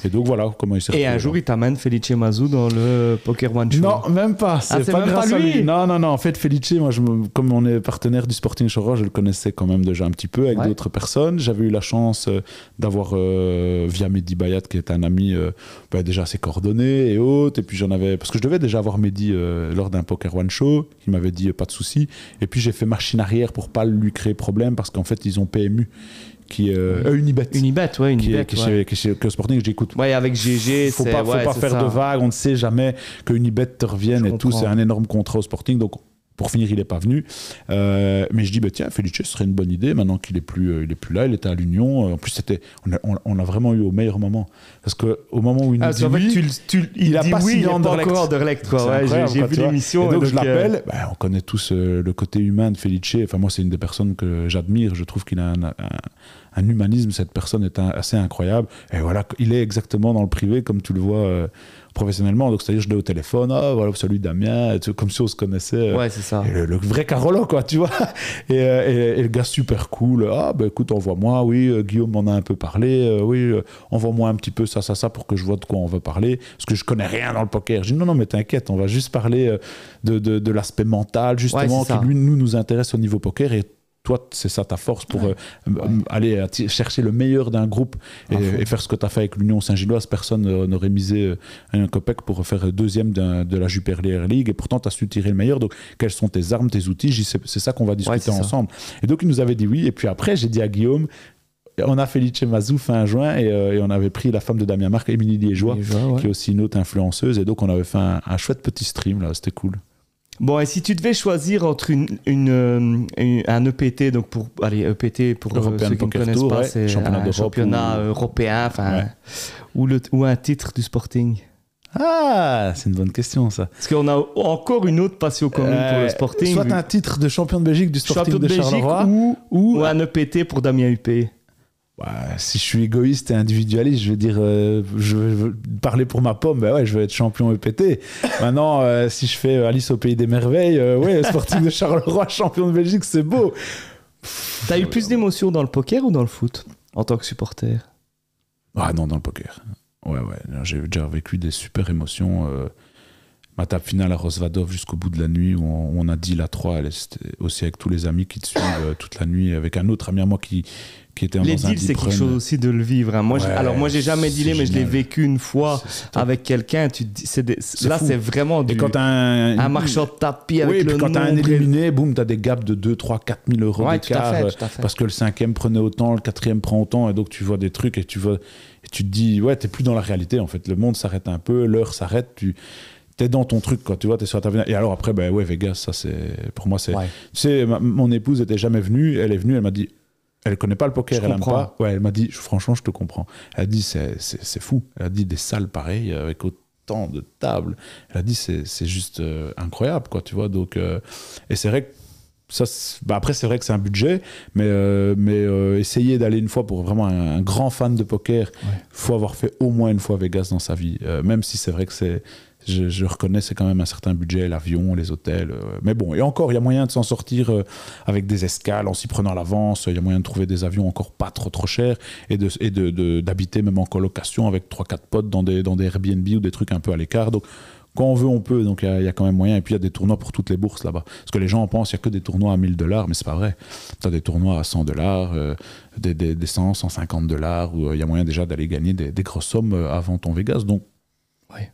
B: Et donc voilà comment il s'est
A: Et un jour, il t'amène Felice Mazou dans le Poker One Show
B: Non, même pas. C'est ah, pas grâce à lui. Non, non, non. En fait, Felice, moi, je comme on est partenaire du Sporting Chora, je le connaissais quand même déjà un petit peu avec d'autres personnes. J'avais eu la chance euh, d'avoir, via Mehdi Bayat, qui est un ami, bah, déjà ses coordonnées et autres. Et puis j'en avais. Parce que je devais déjà avoir Mehdi lors d'un Poker One Show, qui m'avait dit pas de souci. Et puis j'ai fait machine arrière pour pas lui créer problème, parce qu'en fait, ils ont PMU qui euh, Unibet.
A: Unibet, ouais, Unibet.
B: Qui, est, qui, chez, Sporting, j'écoute.
A: Ouais, avec GG,
B: faut pas, faut pas faire de vagues, on ne sait jamais que Unibet te revienne et tout, c'est un énorme contrat au Sporting, donc pour finir, il n'est pas venu. Euh, mais je dis, bah, tiens, Felice, ce serait une bonne idée. Maintenant qu'il n'est plus, euh, il est plus là, il était à l'Union. En plus, c'était, on, a, vraiment eu au meilleur moment. Parce qu'au moment où il nous ah, dit oui,
A: tu, tu, il n'a pas signé Anderlecht. J'ai vu l'émission.
B: donc, je l'appelle. Bah, on connaît tous le côté humain de Felice. Enfin, moi, c'est une des personnes que j'admire. Je trouve qu'il a un un humanisme, cette personne est assez incroyable. Et voilà, il est exactement dans le privé, comme tu le vois euh, professionnellement. Donc, c'est-à-dire, je l'ai au téléphone, ah, voilà, salut Damien, comme si on se connaissait.
A: Euh, ouais, c'est ça.
B: le, vrai Carolo, quoi, tu vois. Euh, et, le gars super cool, ah, ben écoute, envoie-moi, oui, Guillaume m'en a un peu parlé, oui, envoie-moi un petit peu ça, ça, ça, pour que je vois de quoi on veut parler. Parce que je connais rien dans le poker. Je dis, non, non, mais t'inquiète, on va juste parler de, de, l'aspect mental, justement, qui lui, nous, nous intéresse au niveau poker. Et toi, c'est ça ta force pour euh, aller chercher le meilleur d'un groupe et, faire ce que tu as fait avec l'Union Saint-Gilloise. Personne n'aurait misé euh, un copec pour faire deuxième de la Jupiler League et pourtant tu as su tirer le meilleur. Donc, quelles sont tes armes, tes outils? C'est ça qu'on va discuter ensemble. Et donc, il nous avait dit oui. Et puis après, j'ai dit à Guillaume, on a Felice Mazou fin juin euh, et, on avait pris la femme de Damien Marc, Émilie Liégeois, qui est aussi une autre influenceuse. Et donc, on avait fait un, un chouette petit stream là, c'était cool.
A: Bon, et si tu devais choisir entre une, euh, un EPT, donc pour allez, EPT pour euh, ceux qui ne connaissent pas, c'est un championnat européen, enfin, ou, le, ou un titre du Sporting.
B: Ah, c'est une bonne question ça.
A: Parce qu'on a encore une autre passion commune pour le euh, Sporting.
B: Soit un titre de champion de Belgique du Sporting de, Charleroi,
A: ou, ou, un EPT pour Damien Huppé.
B: Bah, si je suis égoïste et individualiste, je veux dire, euh, je veux parler pour ma pomme, bah ouais, je veux être champion EPT. Maintenant, euh, si je fais Alice au pays des merveilles, euh, ouais, sportif de Charleroi, champion de Belgique, c'est beau.
A: T'as eu plus d'émotions dans le poker ou dans le foot en tant que supporter?
B: Ah non, dans le poker. Ouais, ouais, j'ai déjà vécu des super émotions. ma table finale à Rosvadov jusqu'au bout de la nuit où on, a dit la 3, c'était aussi avec tous les amis qui te suivent toute la nuit, avec un autre ami à moi qui, qui était
A: les deals c'est quelque chose aussi de le vivre hein. moi alors moi j'ai jamais dealé mais je l'ai vécu une fois avec quelqu'un tu là c'est vraiment du,
B: et quand un,
A: un marchand de tapis avec oui, le
B: quand t'as un éliminé boum t'as des gaps de 2 3 4 000 euros d'écart euh, parce que le cinquième prenait autant le quatrième prend autant et donc tu vois des trucs et tu vois et tu te dis ouais t'es plus dans la réalité en fait. Le monde s'arrête un peu l'heure s'arrête tu t'es dans ton truc quand tu vois t'es sur ta et alors après ben ouais Vegas ça c'est pour moi c'est tu sais mon épouse était jamais venue elle est venue elle m'a dit elle connaît pas le poker, elle aime pas. Ouais, elle m'a dit, franchement, je te comprends. Elle a dit, c'est fou. Elle a dit des salles pareilles avec autant de tables. Elle a dit, c'est juste euh, incroyable, quoi, tu vois. Donc, euh, et c'est vrai que ça, bah après, c'est vrai que c'est un budget, mais, euh, mais essayer d'aller une fois pour vraiment un, grand fan de poker, il faut avoir fait au moins une fois Vegas dans sa vie. même si c'est vrai que c'est je, reconnais c'est quand même un certain budget, l'avion, les hôtels. Euh, mais bon, et encore, il y a moyen de s'en sortir euh, avec des escales, en s'y prenant à l'avance. Il y a moyen de trouver des avions encore pas trop trop chers et d'habiter de, de, même en colocation avec 3-4 potes dans des, dans des Airbnb ou des trucs un peu à l'écart. Donc, quand on veut, on peut. Donc, il y, a quand même moyen. Et puis, il y a des tournois pour toutes les bourses là-bas. Parce que les gens pensent qu'il n'y a que des tournois à 1000 dollars, mais c'est pas vrai. Tu as des tournois à 100 dollars, euh, des, des, 100, 150 dollars, où il y a moyen déjà d'aller gagner des, des grosses sommes avant ton Vegas. Donc,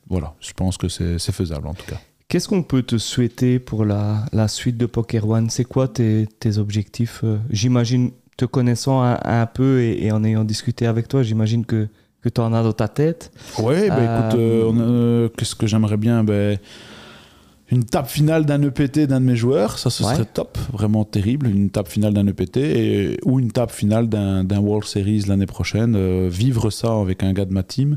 B: Voilà, je pense que c'est faisable en tout cas.
A: Qu'est-ce qu'on peut te souhaiter pour la, la suite de Poker One? C'est quoi tes, tes objectifs euh, J'imagine, te connaissant un, un peu et, et, en ayant discuté avec toi, j'imagine que, que tu en as dans ta tête.
B: Oui, bah, écoute, euh, euh, qu'est-ce que j'aimerais bien ben, Une table finale d'un EPT d'un de mes joueurs, ça ce ouais. serait top, vraiment terrible. Une table finale d'un EPT et, ou une table finale d'un World Series l'année prochaine. Euh, vivre ça avec un gars de ma team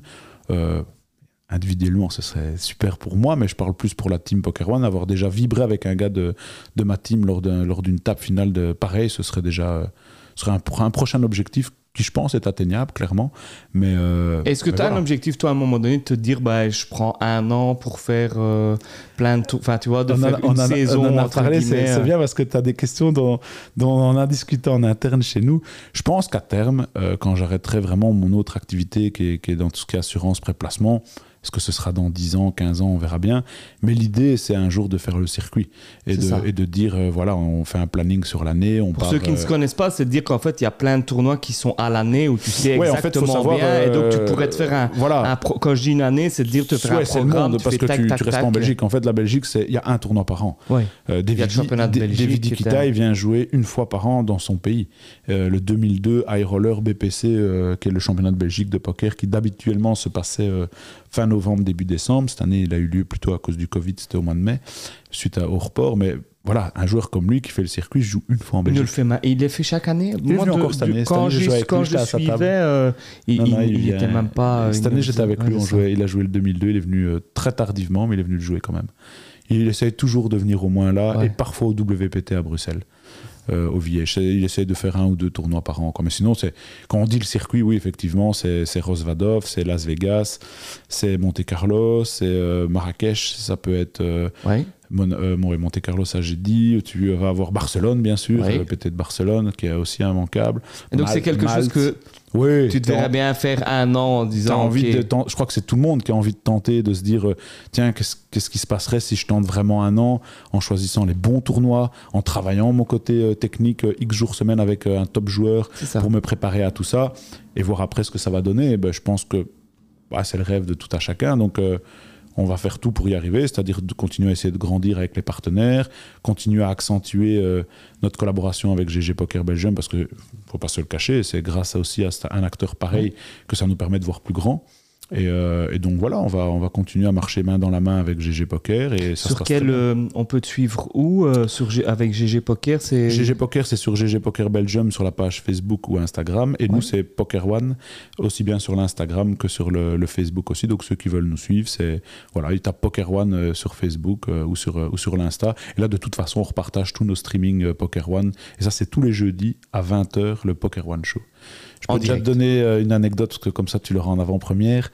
B: individuellement, ce serait super pour moi, mais je parle plus pour la team Poker One. Avoir déjà vibré avec un gars de, de ma team lors d'une table finale de pareil, ce serait déjà ce serait un, un, prochain objectif qui, je pense, est atteignable, clairement. Mais euh,
A: Est-ce que tu as voilà. un objectif, toi, à un moment donné, de te dire, bah, je prends un an pour faire euh, plein de tours, enfin, tu vois, de
B: on
A: faire
B: a,
A: une
B: a,
A: saison
B: on a parlé, C'est bien parce que tu as des questions dont, dont, on a discuté en interne chez nous. Je pense qu'à terme, euh, quand j'arrêterai vraiment mon autre activité qui est, qui est dans tout ce qui est assurance, pré-placement, est-ce que ce sera dans 10 ans, 15 ans, on verra bien. Mais l'idée, c'est un jour de faire le circuit et, de, et de, dire, euh, voilà, on fait un planning sur l'année.
A: Pour
B: part,
A: ceux qui euh... ne se connaissent pas, c'est de dire qu'en fait, il y a plein de tournois qui sont à l'année où tu sais
B: ouais,
A: exactement
B: en fait, savoir,
A: bien.
B: Euh,
A: et donc, tu pourrais te faire un.
B: Voilà.
A: un pro... Quand je dis une année, c'est de dire te faire
B: ouais,
A: un programme.
B: Le monde, parce que
A: tac,
B: tu,
A: tac,
B: tu restes
A: tac,
B: en Belgique. En fait, la Belgique, il y a un tournoi par an.
A: Ouais.
B: Euh,
A: il y a le championnat de Belgique.
B: David Dikita, il vient jouer une fois par an dans son pays. Euh, le 2002 High Roller BPC, euh, qui est le championnat de Belgique de poker, qui d'habituellement se passait euh, fin novembre, début décembre. Cette année, il a eu lieu plutôt à cause du Covid, c'était au mois de mai, suite à, au report. Mais voilà, un joueur comme lui qui fait le circuit joue une fois en Belgique.
A: Il le fait, ma... il le fait chaque année?
B: Il Moi, de, encore cette année.
A: Quand,
B: cette année, je,
A: quand je suivais, euh, il, non, non, il, il était même pas.
B: Cette année, j'étais avec lui. On jouait, il a joué le 2002. Il est venu euh, très tardivement, mais il est venu le jouer quand même. Il essaye toujours de venir au moins là, ouais. et parfois au WPT à Bruxelles. Euh, au VH. Il essaie de faire un ou deux tournois par an. Mais sinon, quand on dit le circuit, oui, effectivement, c'est Rosvadov, c'est Las Vegas, c'est Monte Carlo, c'est euh, Marrakech, ça peut être euh. Mon, Monte Carlo, ça j'ai dit. Tu vas avoir Barcelone, bien sûr, le PT de Barcelone, qui est aussi immanquable.
A: Et donc, c'est quelque
B: Malte.
A: chose que
B: oui,
A: tu te verrais bien faire un an en disant.
B: envie
A: okay.
B: de je crois que c'est tout le monde qui a envie de tenter, de se dire tiens, qu'est-ce qu qui se passerait si je tente vraiment un an en choisissant les bons tournois, en travaillant mon côté euh, technique euh, X jours semaine avec euh, un top joueur pour me préparer à tout ça et voir après ce que ça va donner. Et ben, je pense que bah, c'est le rêve de tout à chacun. Donc. Euh, on va faire tout pour y arriver, c'est-à-dire de continuer à essayer de grandir avec les partenaires, continuer à accentuer euh, notre collaboration avec GG Poker Belgium, parce qu'il ne faut pas se le cacher, c'est grâce aussi à un acteur pareil que ça nous permet de voir plus grand. Et, euh, et, donc voilà, on va, on va continuer à marcher main dans la main avec GG Poker. Et ça
A: sur quel euh, on peut te suivre où euh, sur, avec GG Poker c'est
B: GG Poker, c'est sur GG Poker Belgium sur la page Facebook ou Instagram. Et ouais. nous, c'est Poker One, aussi bien sur l'Instagram que sur le, le, Facebook aussi. Donc ceux qui veulent nous suivre, c'est voilà, ils tapent Poker One sur Facebook ou sur, ou sur l'Insta. Et là, de toute façon, on repartage tous nos streamings Poker One. Et ça, c'est tous les jeudis à 20h, le Poker One Show. Je peux déjà te donner euh, une anecdote, parce que comme ça tu l'auras en avant-première.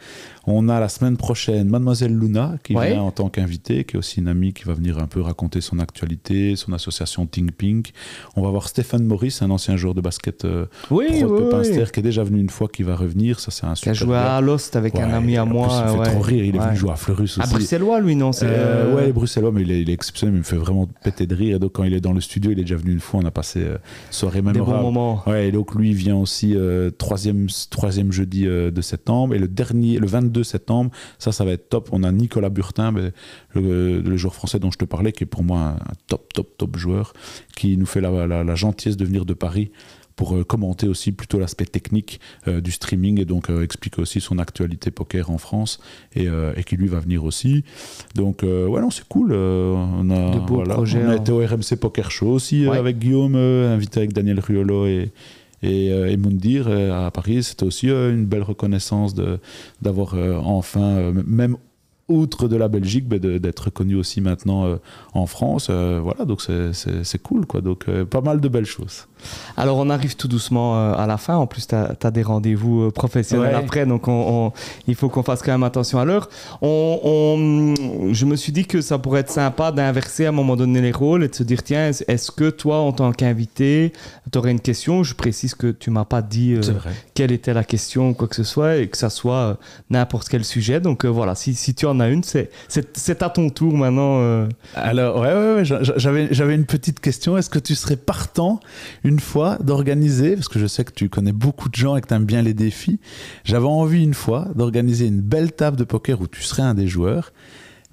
B: On a la semaine prochaine Mademoiselle Luna qui
A: ouais.
B: vient en tant qu'invitée, qui est aussi une amie qui va venir un peu raconter son actualité, son association Think Pink. On va voir Stéphane Maurice, un ancien joueur de basket euh,
A: oui,
B: pro
A: oui,
B: de Pinster,
A: oui.
B: qui est déjà venu une fois, qui va revenir. Ça, c'est un
A: Qui a joué à Lost avec ouais, un ami à moi.
B: Plus, il me fait trop rire. Il est venu jouer à Fleurus aussi.
A: À Bruxellois, lui, non
B: euh, Ouais, Bruxellois, mais il est, il est, exceptionnel. Il me fait vraiment péter de rire. Et donc, quand il est dans le studio, il est déjà venu une fois. On a passé euh, soirée mémorable.
A: Des bons moments.
B: Ouais, et donc, lui, il vient aussi euh, troisième, troisième jeudi euh, de septembre. Et le dernier, le 22 septembre, ça, ça va être top. On a Nicolas Burtin, ben, le, le, joueur français dont je te parlais, qui est pour moi un, top, top, top joueur, qui nous fait la, la, la gentillesse de venir de Paris pour euh, commenter aussi plutôt l'aspect technique euh, du streaming et donc euh, expliquer aussi son actualité poker en France et, euh, et qui lui va venir aussi. Donc ouais non c'est cool. on a, voilà, on
A: hein.
B: été au RMC Poker Show aussi
A: Ouais.
B: avec Guillaume, invité avec Daniel Riolo et et, euh, et euh, à Paris, c'était aussi euh, une belle reconnaissance d'avoir enfin, même outre de la Belgique, de- d'être reconnu aussi maintenant en France. Voilà, donc c'est- cool, quoi. Donc pas mal de belles choses.
A: Alors, on arrive tout doucement euh, à la fin. En plus, tu as, des rendez-vous euh, professionnels
B: Ouais.
A: après, donc on, on- il faut qu'on fasse quand même attention à l'heure. On, je me suis dit que ça pourrait être sympa d'inverser à un moment donné les rôles et de se dire tiens, est- est-ce que toi, en tant qu'invité, tu aurais une question? Je précise que tu m'as pas dit euh, quelle était la question ou quoi que ce soit et que ça soit euh, n'importe quel sujet. Donc euh, voilà, si, si tu en as une. C'est, à ton tour maintenant.
B: Alors, ouais, ouais, ouais, j'a- j'avais, j'avais une petite question. Est-ce que tu serais partant une fois d'organiser, parce que je sais que tu connais beaucoup de gens et que tu aimes bien les défis, j'avais envie une fois d'organiser une belle table de poker où tu serais un des joueurs.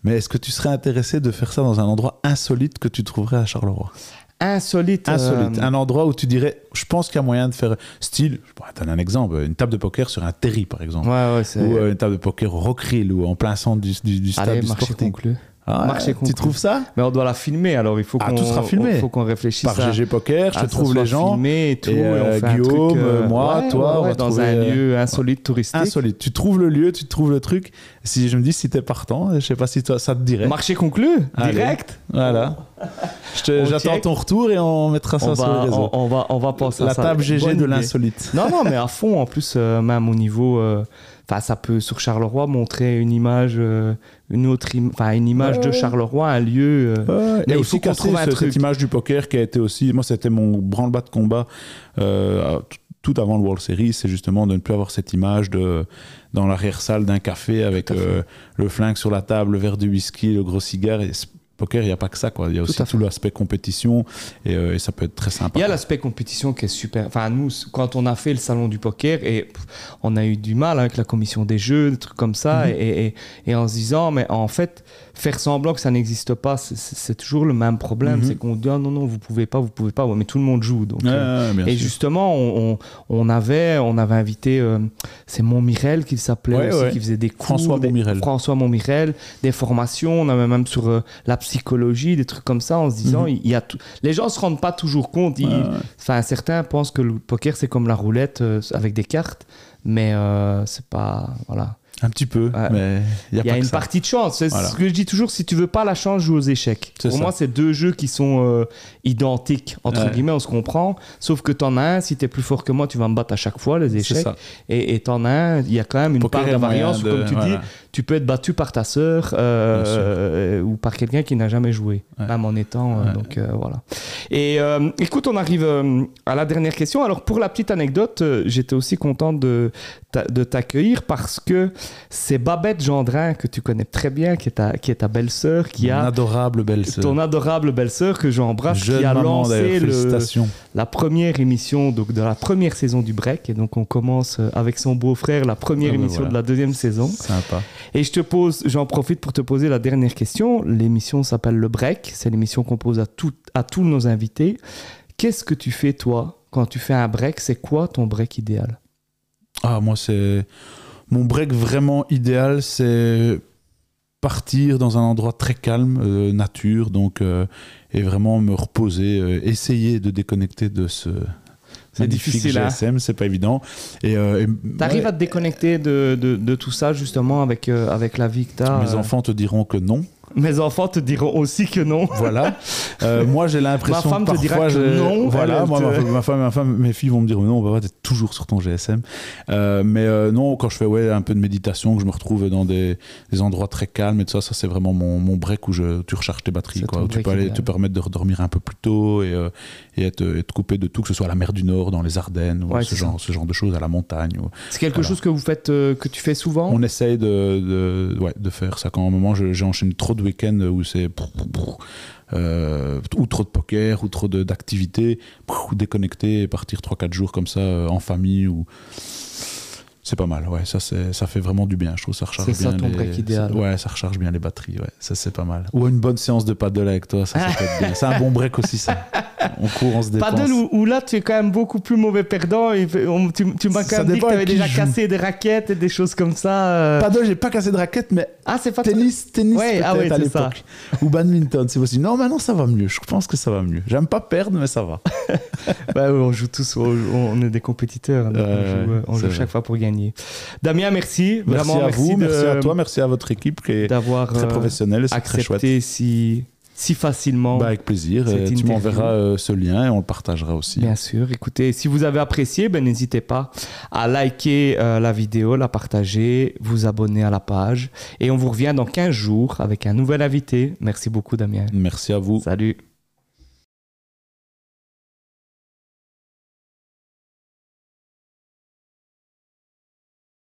B: Mais est-ce que tu serais intéressé de faire ça dans un endroit insolite que tu trouverais à Charleroi?
A: Insolite.
B: Insolite.
A: euh,
B: Un endroit où tu dirais, je pense qu'il y a moyen de faire style, je pourrais donner un exemple, une table de poker sur un terry par exemple.
A: Ouais, ouais, c'est.
B: Ou euh, une table de poker au Rockrill ou en plein centre du, du, du stade
A: Allez,
B: du
A: marché
B: Sporting.
A: conclu.
B: Ah ouais,
A: Marché
B: tu
A: conclu.
B: trouves ça
A: Mais on doit la filmer, alors il faut
B: Ah,
A: qu'on.
B: tout sera filmé.
A: Il faut qu'on réfléchisse
B: Par
A: à.
B: GG Poker, je te trouve les gens.
A: filmé et tout,
B: Et,
A: et, on
B: euh,
A: fait un
B: Guillaume,
A: truc, euh,
B: moi,
A: ouais,
B: toi,
A: ouais,
B: on
A: ouais,
B: va
A: dans un
B: euh,
A: lieu insolite touristique.
B: Insolite. Tu trouves le lieu, tu trouves le truc. Si je me dis si t'es partant, je sais pas si toi, ça te dirait.
A: Marché conclu,
B: Allez.
A: direct.
B: Voilà.
A: On
B: J'attends ton retour et on mettra ça
A: On
B: sur
A: va,
B: les réseaux.
A: on, on va, on va penser à
B: La
A: ça.
B: table GG de l'insolite.
A: Non, non, mais à fond, en plus, euh, même au niveau. Enfin, ça peut sur Charleroi montrer une image, euh, une autre, im- une image
B: Ouais,
A: de. Charleroi, un lieu. euh,
B: Ouais,
A: Mais
B: et
A: il
B: aussi
A: faut qu'on
B: casser
A: trouve un
B: ce-
A: truc.
B: cette image du poker qui a été aussi. Moi, c'était mon branle-bas de combat euh, tout- avant le World Series. C'est justement de ne plus avoir cette image de dans l'arrière-salle d'un café avec euh, le flingue sur la table, le verre de whisky, le gros cigare. Et poker, il n'y a pas que ça. Quoi. Il y a
A: Tout
B: aussi tout l'aspect compétition et, euh, et ça peut être très sympa.
A: Il y a l'aspect compétition qui est super. Enfin, nous, quand on a fait le salon du poker, et pff, on a eu du mal avec la commission des jeux, des trucs comme ça,
B: Mhm.
A: et, et, et en se disant, mais en fait, faire semblant que ça n'existe pas, c'est- toujours le même problème.
B: Mhm.
A: C'est qu'on dit, ah, non, non, vous pouvez pas, vous pouvez pas, Ouais, mais tout le monde joue. Donc, euh, et justement, on, on, on avait, on avait invité, euh, c'est Montmirel qu'il s'appelait
B: Ouais,
A: aussi,
B: ouais.
A: qui faisait des cours.
B: François
A: des-
B: Montmirel.
A: François Montmirel, des formations. On avait même sur euh, la psychologie, des trucs comme ça, en se disant,
B: Mhm.
A: il y a tout... les gens se rendent pas toujours compte. Enfin, certains pensent que le poker c'est comme la roulette euh, avec des cartes, mais euh, c'est pas. Voilà.
B: Un petit peu,
A: Ouais.
B: mais il y a,
A: Il y a
B: pas
A: une
B: ça.
A: partie de chance. C'est
B: Voilà.
A: ce que je dis toujours si tu veux pas la chance, joue aux échecs. Pour
B: ça.
A: moi, c'est deux jeux qui sont euh, identiques, entre
B: Ouais.
A: guillemets, on se comprend. Sauf que t'en as un, si t'es plus fort que moi, tu vas me battre à chaque fois, les échecs. Et t'en as un, il y a quand même une part de variance.
B: de-
A: Comme tu
B: voilà.
A: dis, tu peux être battu par ta sœur euh, euh, ou par quelqu'un qui n'a jamais joué,
B: Ouais.
A: même en étant.
B: Ouais.
A: donc euh, voilà. Et écoute, on arrive à la dernière question. Alors pour la petite anecdote, j'étais aussi content de, de t'accueillir parce que c'est Babette Gendrin que tu connais très bien, qui est ta, qui est ta belle-sœur, qui
B: Mon
A: a
B: adorable belle-sœur.
A: ton adorable belle-sœur que j'embrasse, qui a
B: maman,
A: lancé le, la première émission donc de la première saison du Break. Et donc on commence avec son beau-frère la première
B: Ah
A: émission
B: voilà.
A: de la deuxième saison.
B: Sympa.
A: Et je te pose, j'en profite pour te poser la dernière question. L'émission s'appelle Le Break. C'est l'émission qu'on pose à, tout- à tous nos invités. Qu'est-ce que tu fais toi quand tu fais un break? C'est quoi ton break idéal?
B: Ah, moi, c'est. Mon break vraiment idéal, c'est partir dans un endroit très calme, euh, nature, donc, euh, et vraiment me reposer, euh, essayer de déconnecter de ce.
A: C'est difficile, hein.
B: GSM, c'est pas évident. Et, euh, et-
A: T'arrives
B: ouais,
A: à te déconnecter de, de, de tout ça justement avec, euh, avec la vie que t'as
B: Mes
A: euh,
B: enfants te diront que non.
A: Mes enfants te diront aussi que non.
B: Voilà. Euh, moi, j'ai l'impression
A: Ma femme
B: que
A: te dira
B: parfois,
A: que non,
B: Voilà. moi,
A: te-
B: ma, femme, ma femme, mes filles vont me dire non, pas être toujours sur ton GSM. Euh, mais euh, non, quand je fais ouais un peu de méditation, que je me retrouve dans des, des endroits très calmes et tout ça, ça c'est vraiment mon, mon break où je, tu recharges tes batteries, quoi. Où tu peux aller te permettre de redormir un peu plus tôt et, euh, et être, être coupé de tout, que ce soit à la mer du Nord, dans les Ardennes, ou ce genre, ce genre de choses, à la montagne. ou-
A: C'est quelque
B: Voilà.
A: chose que vous faites, euh, que tu fais souvent?
B: On essaye de, de, ouais, de faire ça. Quand à un moment, je- j'enchaîne trop de week-ends où c'est. euh, ou trop de poker, ou trop d'activités, déconnecter et partir 3-4 jours comme ça euh, en famille. Ou... C'est pas mal, ouais, ça, c'est- ça fait vraiment du bien, je trouve ça recharge
A: C'est ça
B: bien
A: ton
B: les...
A: break idéal.
B: Ouais, ça recharge bien les batteries, ouais, ça c'est pas mal. Ou une bonne séance de paddle avec toi, ça, ça peut être bien. C'est un bon break aussi, ça. On court, on se dépense.
A: Paddle où, où là tu es quand même beaucoup plus mauvais perdant. Et on- tu tu m'as quand même dit que tu avais déjà
B: joue.
A: cassé des raquettes et des choses comme ça. euh.
B: Paddle, j'ai pas cassé de raquette, mais
A: Ah, c'est pas
B: Tennis, tennis
A: Ouais,
B: peut-être
A: ah ouais,
B: à l'époque. Ou badminton, c'est possible. Non, maintenant ça va mieux. Je pense que ça va mieux. J'aime pas perdre, mais ça va.
A: Bah on joue tous, on, on est des compétiteurs. donc
B: Ouais,
A: on joue, on joue chaque fois pour gagner. Damien, merci.
B: Merci
A: Vraiment,
B: à vous,
A: de-
B: merci à toi, merci à votre équipe qui est
A: d'avoir
B: très
A: euh,
B: professionnelle, c'est très chouette.
A: accepté si, si facilement.
B: Bah, avec plaisir. Et tu m'enverras euh, ce lien et on le partagera aussi.
A: Bien sûr. Écoutez, si vous avez apprécié, ben, n'hésitez pas à liker euh, la vidéo, la partager, vous abonner à la page. Et on vous revient dans 15 jours avec un nouvel invité. Merci beaucoup, Damien.
B: Merci à vous.
A: Salut.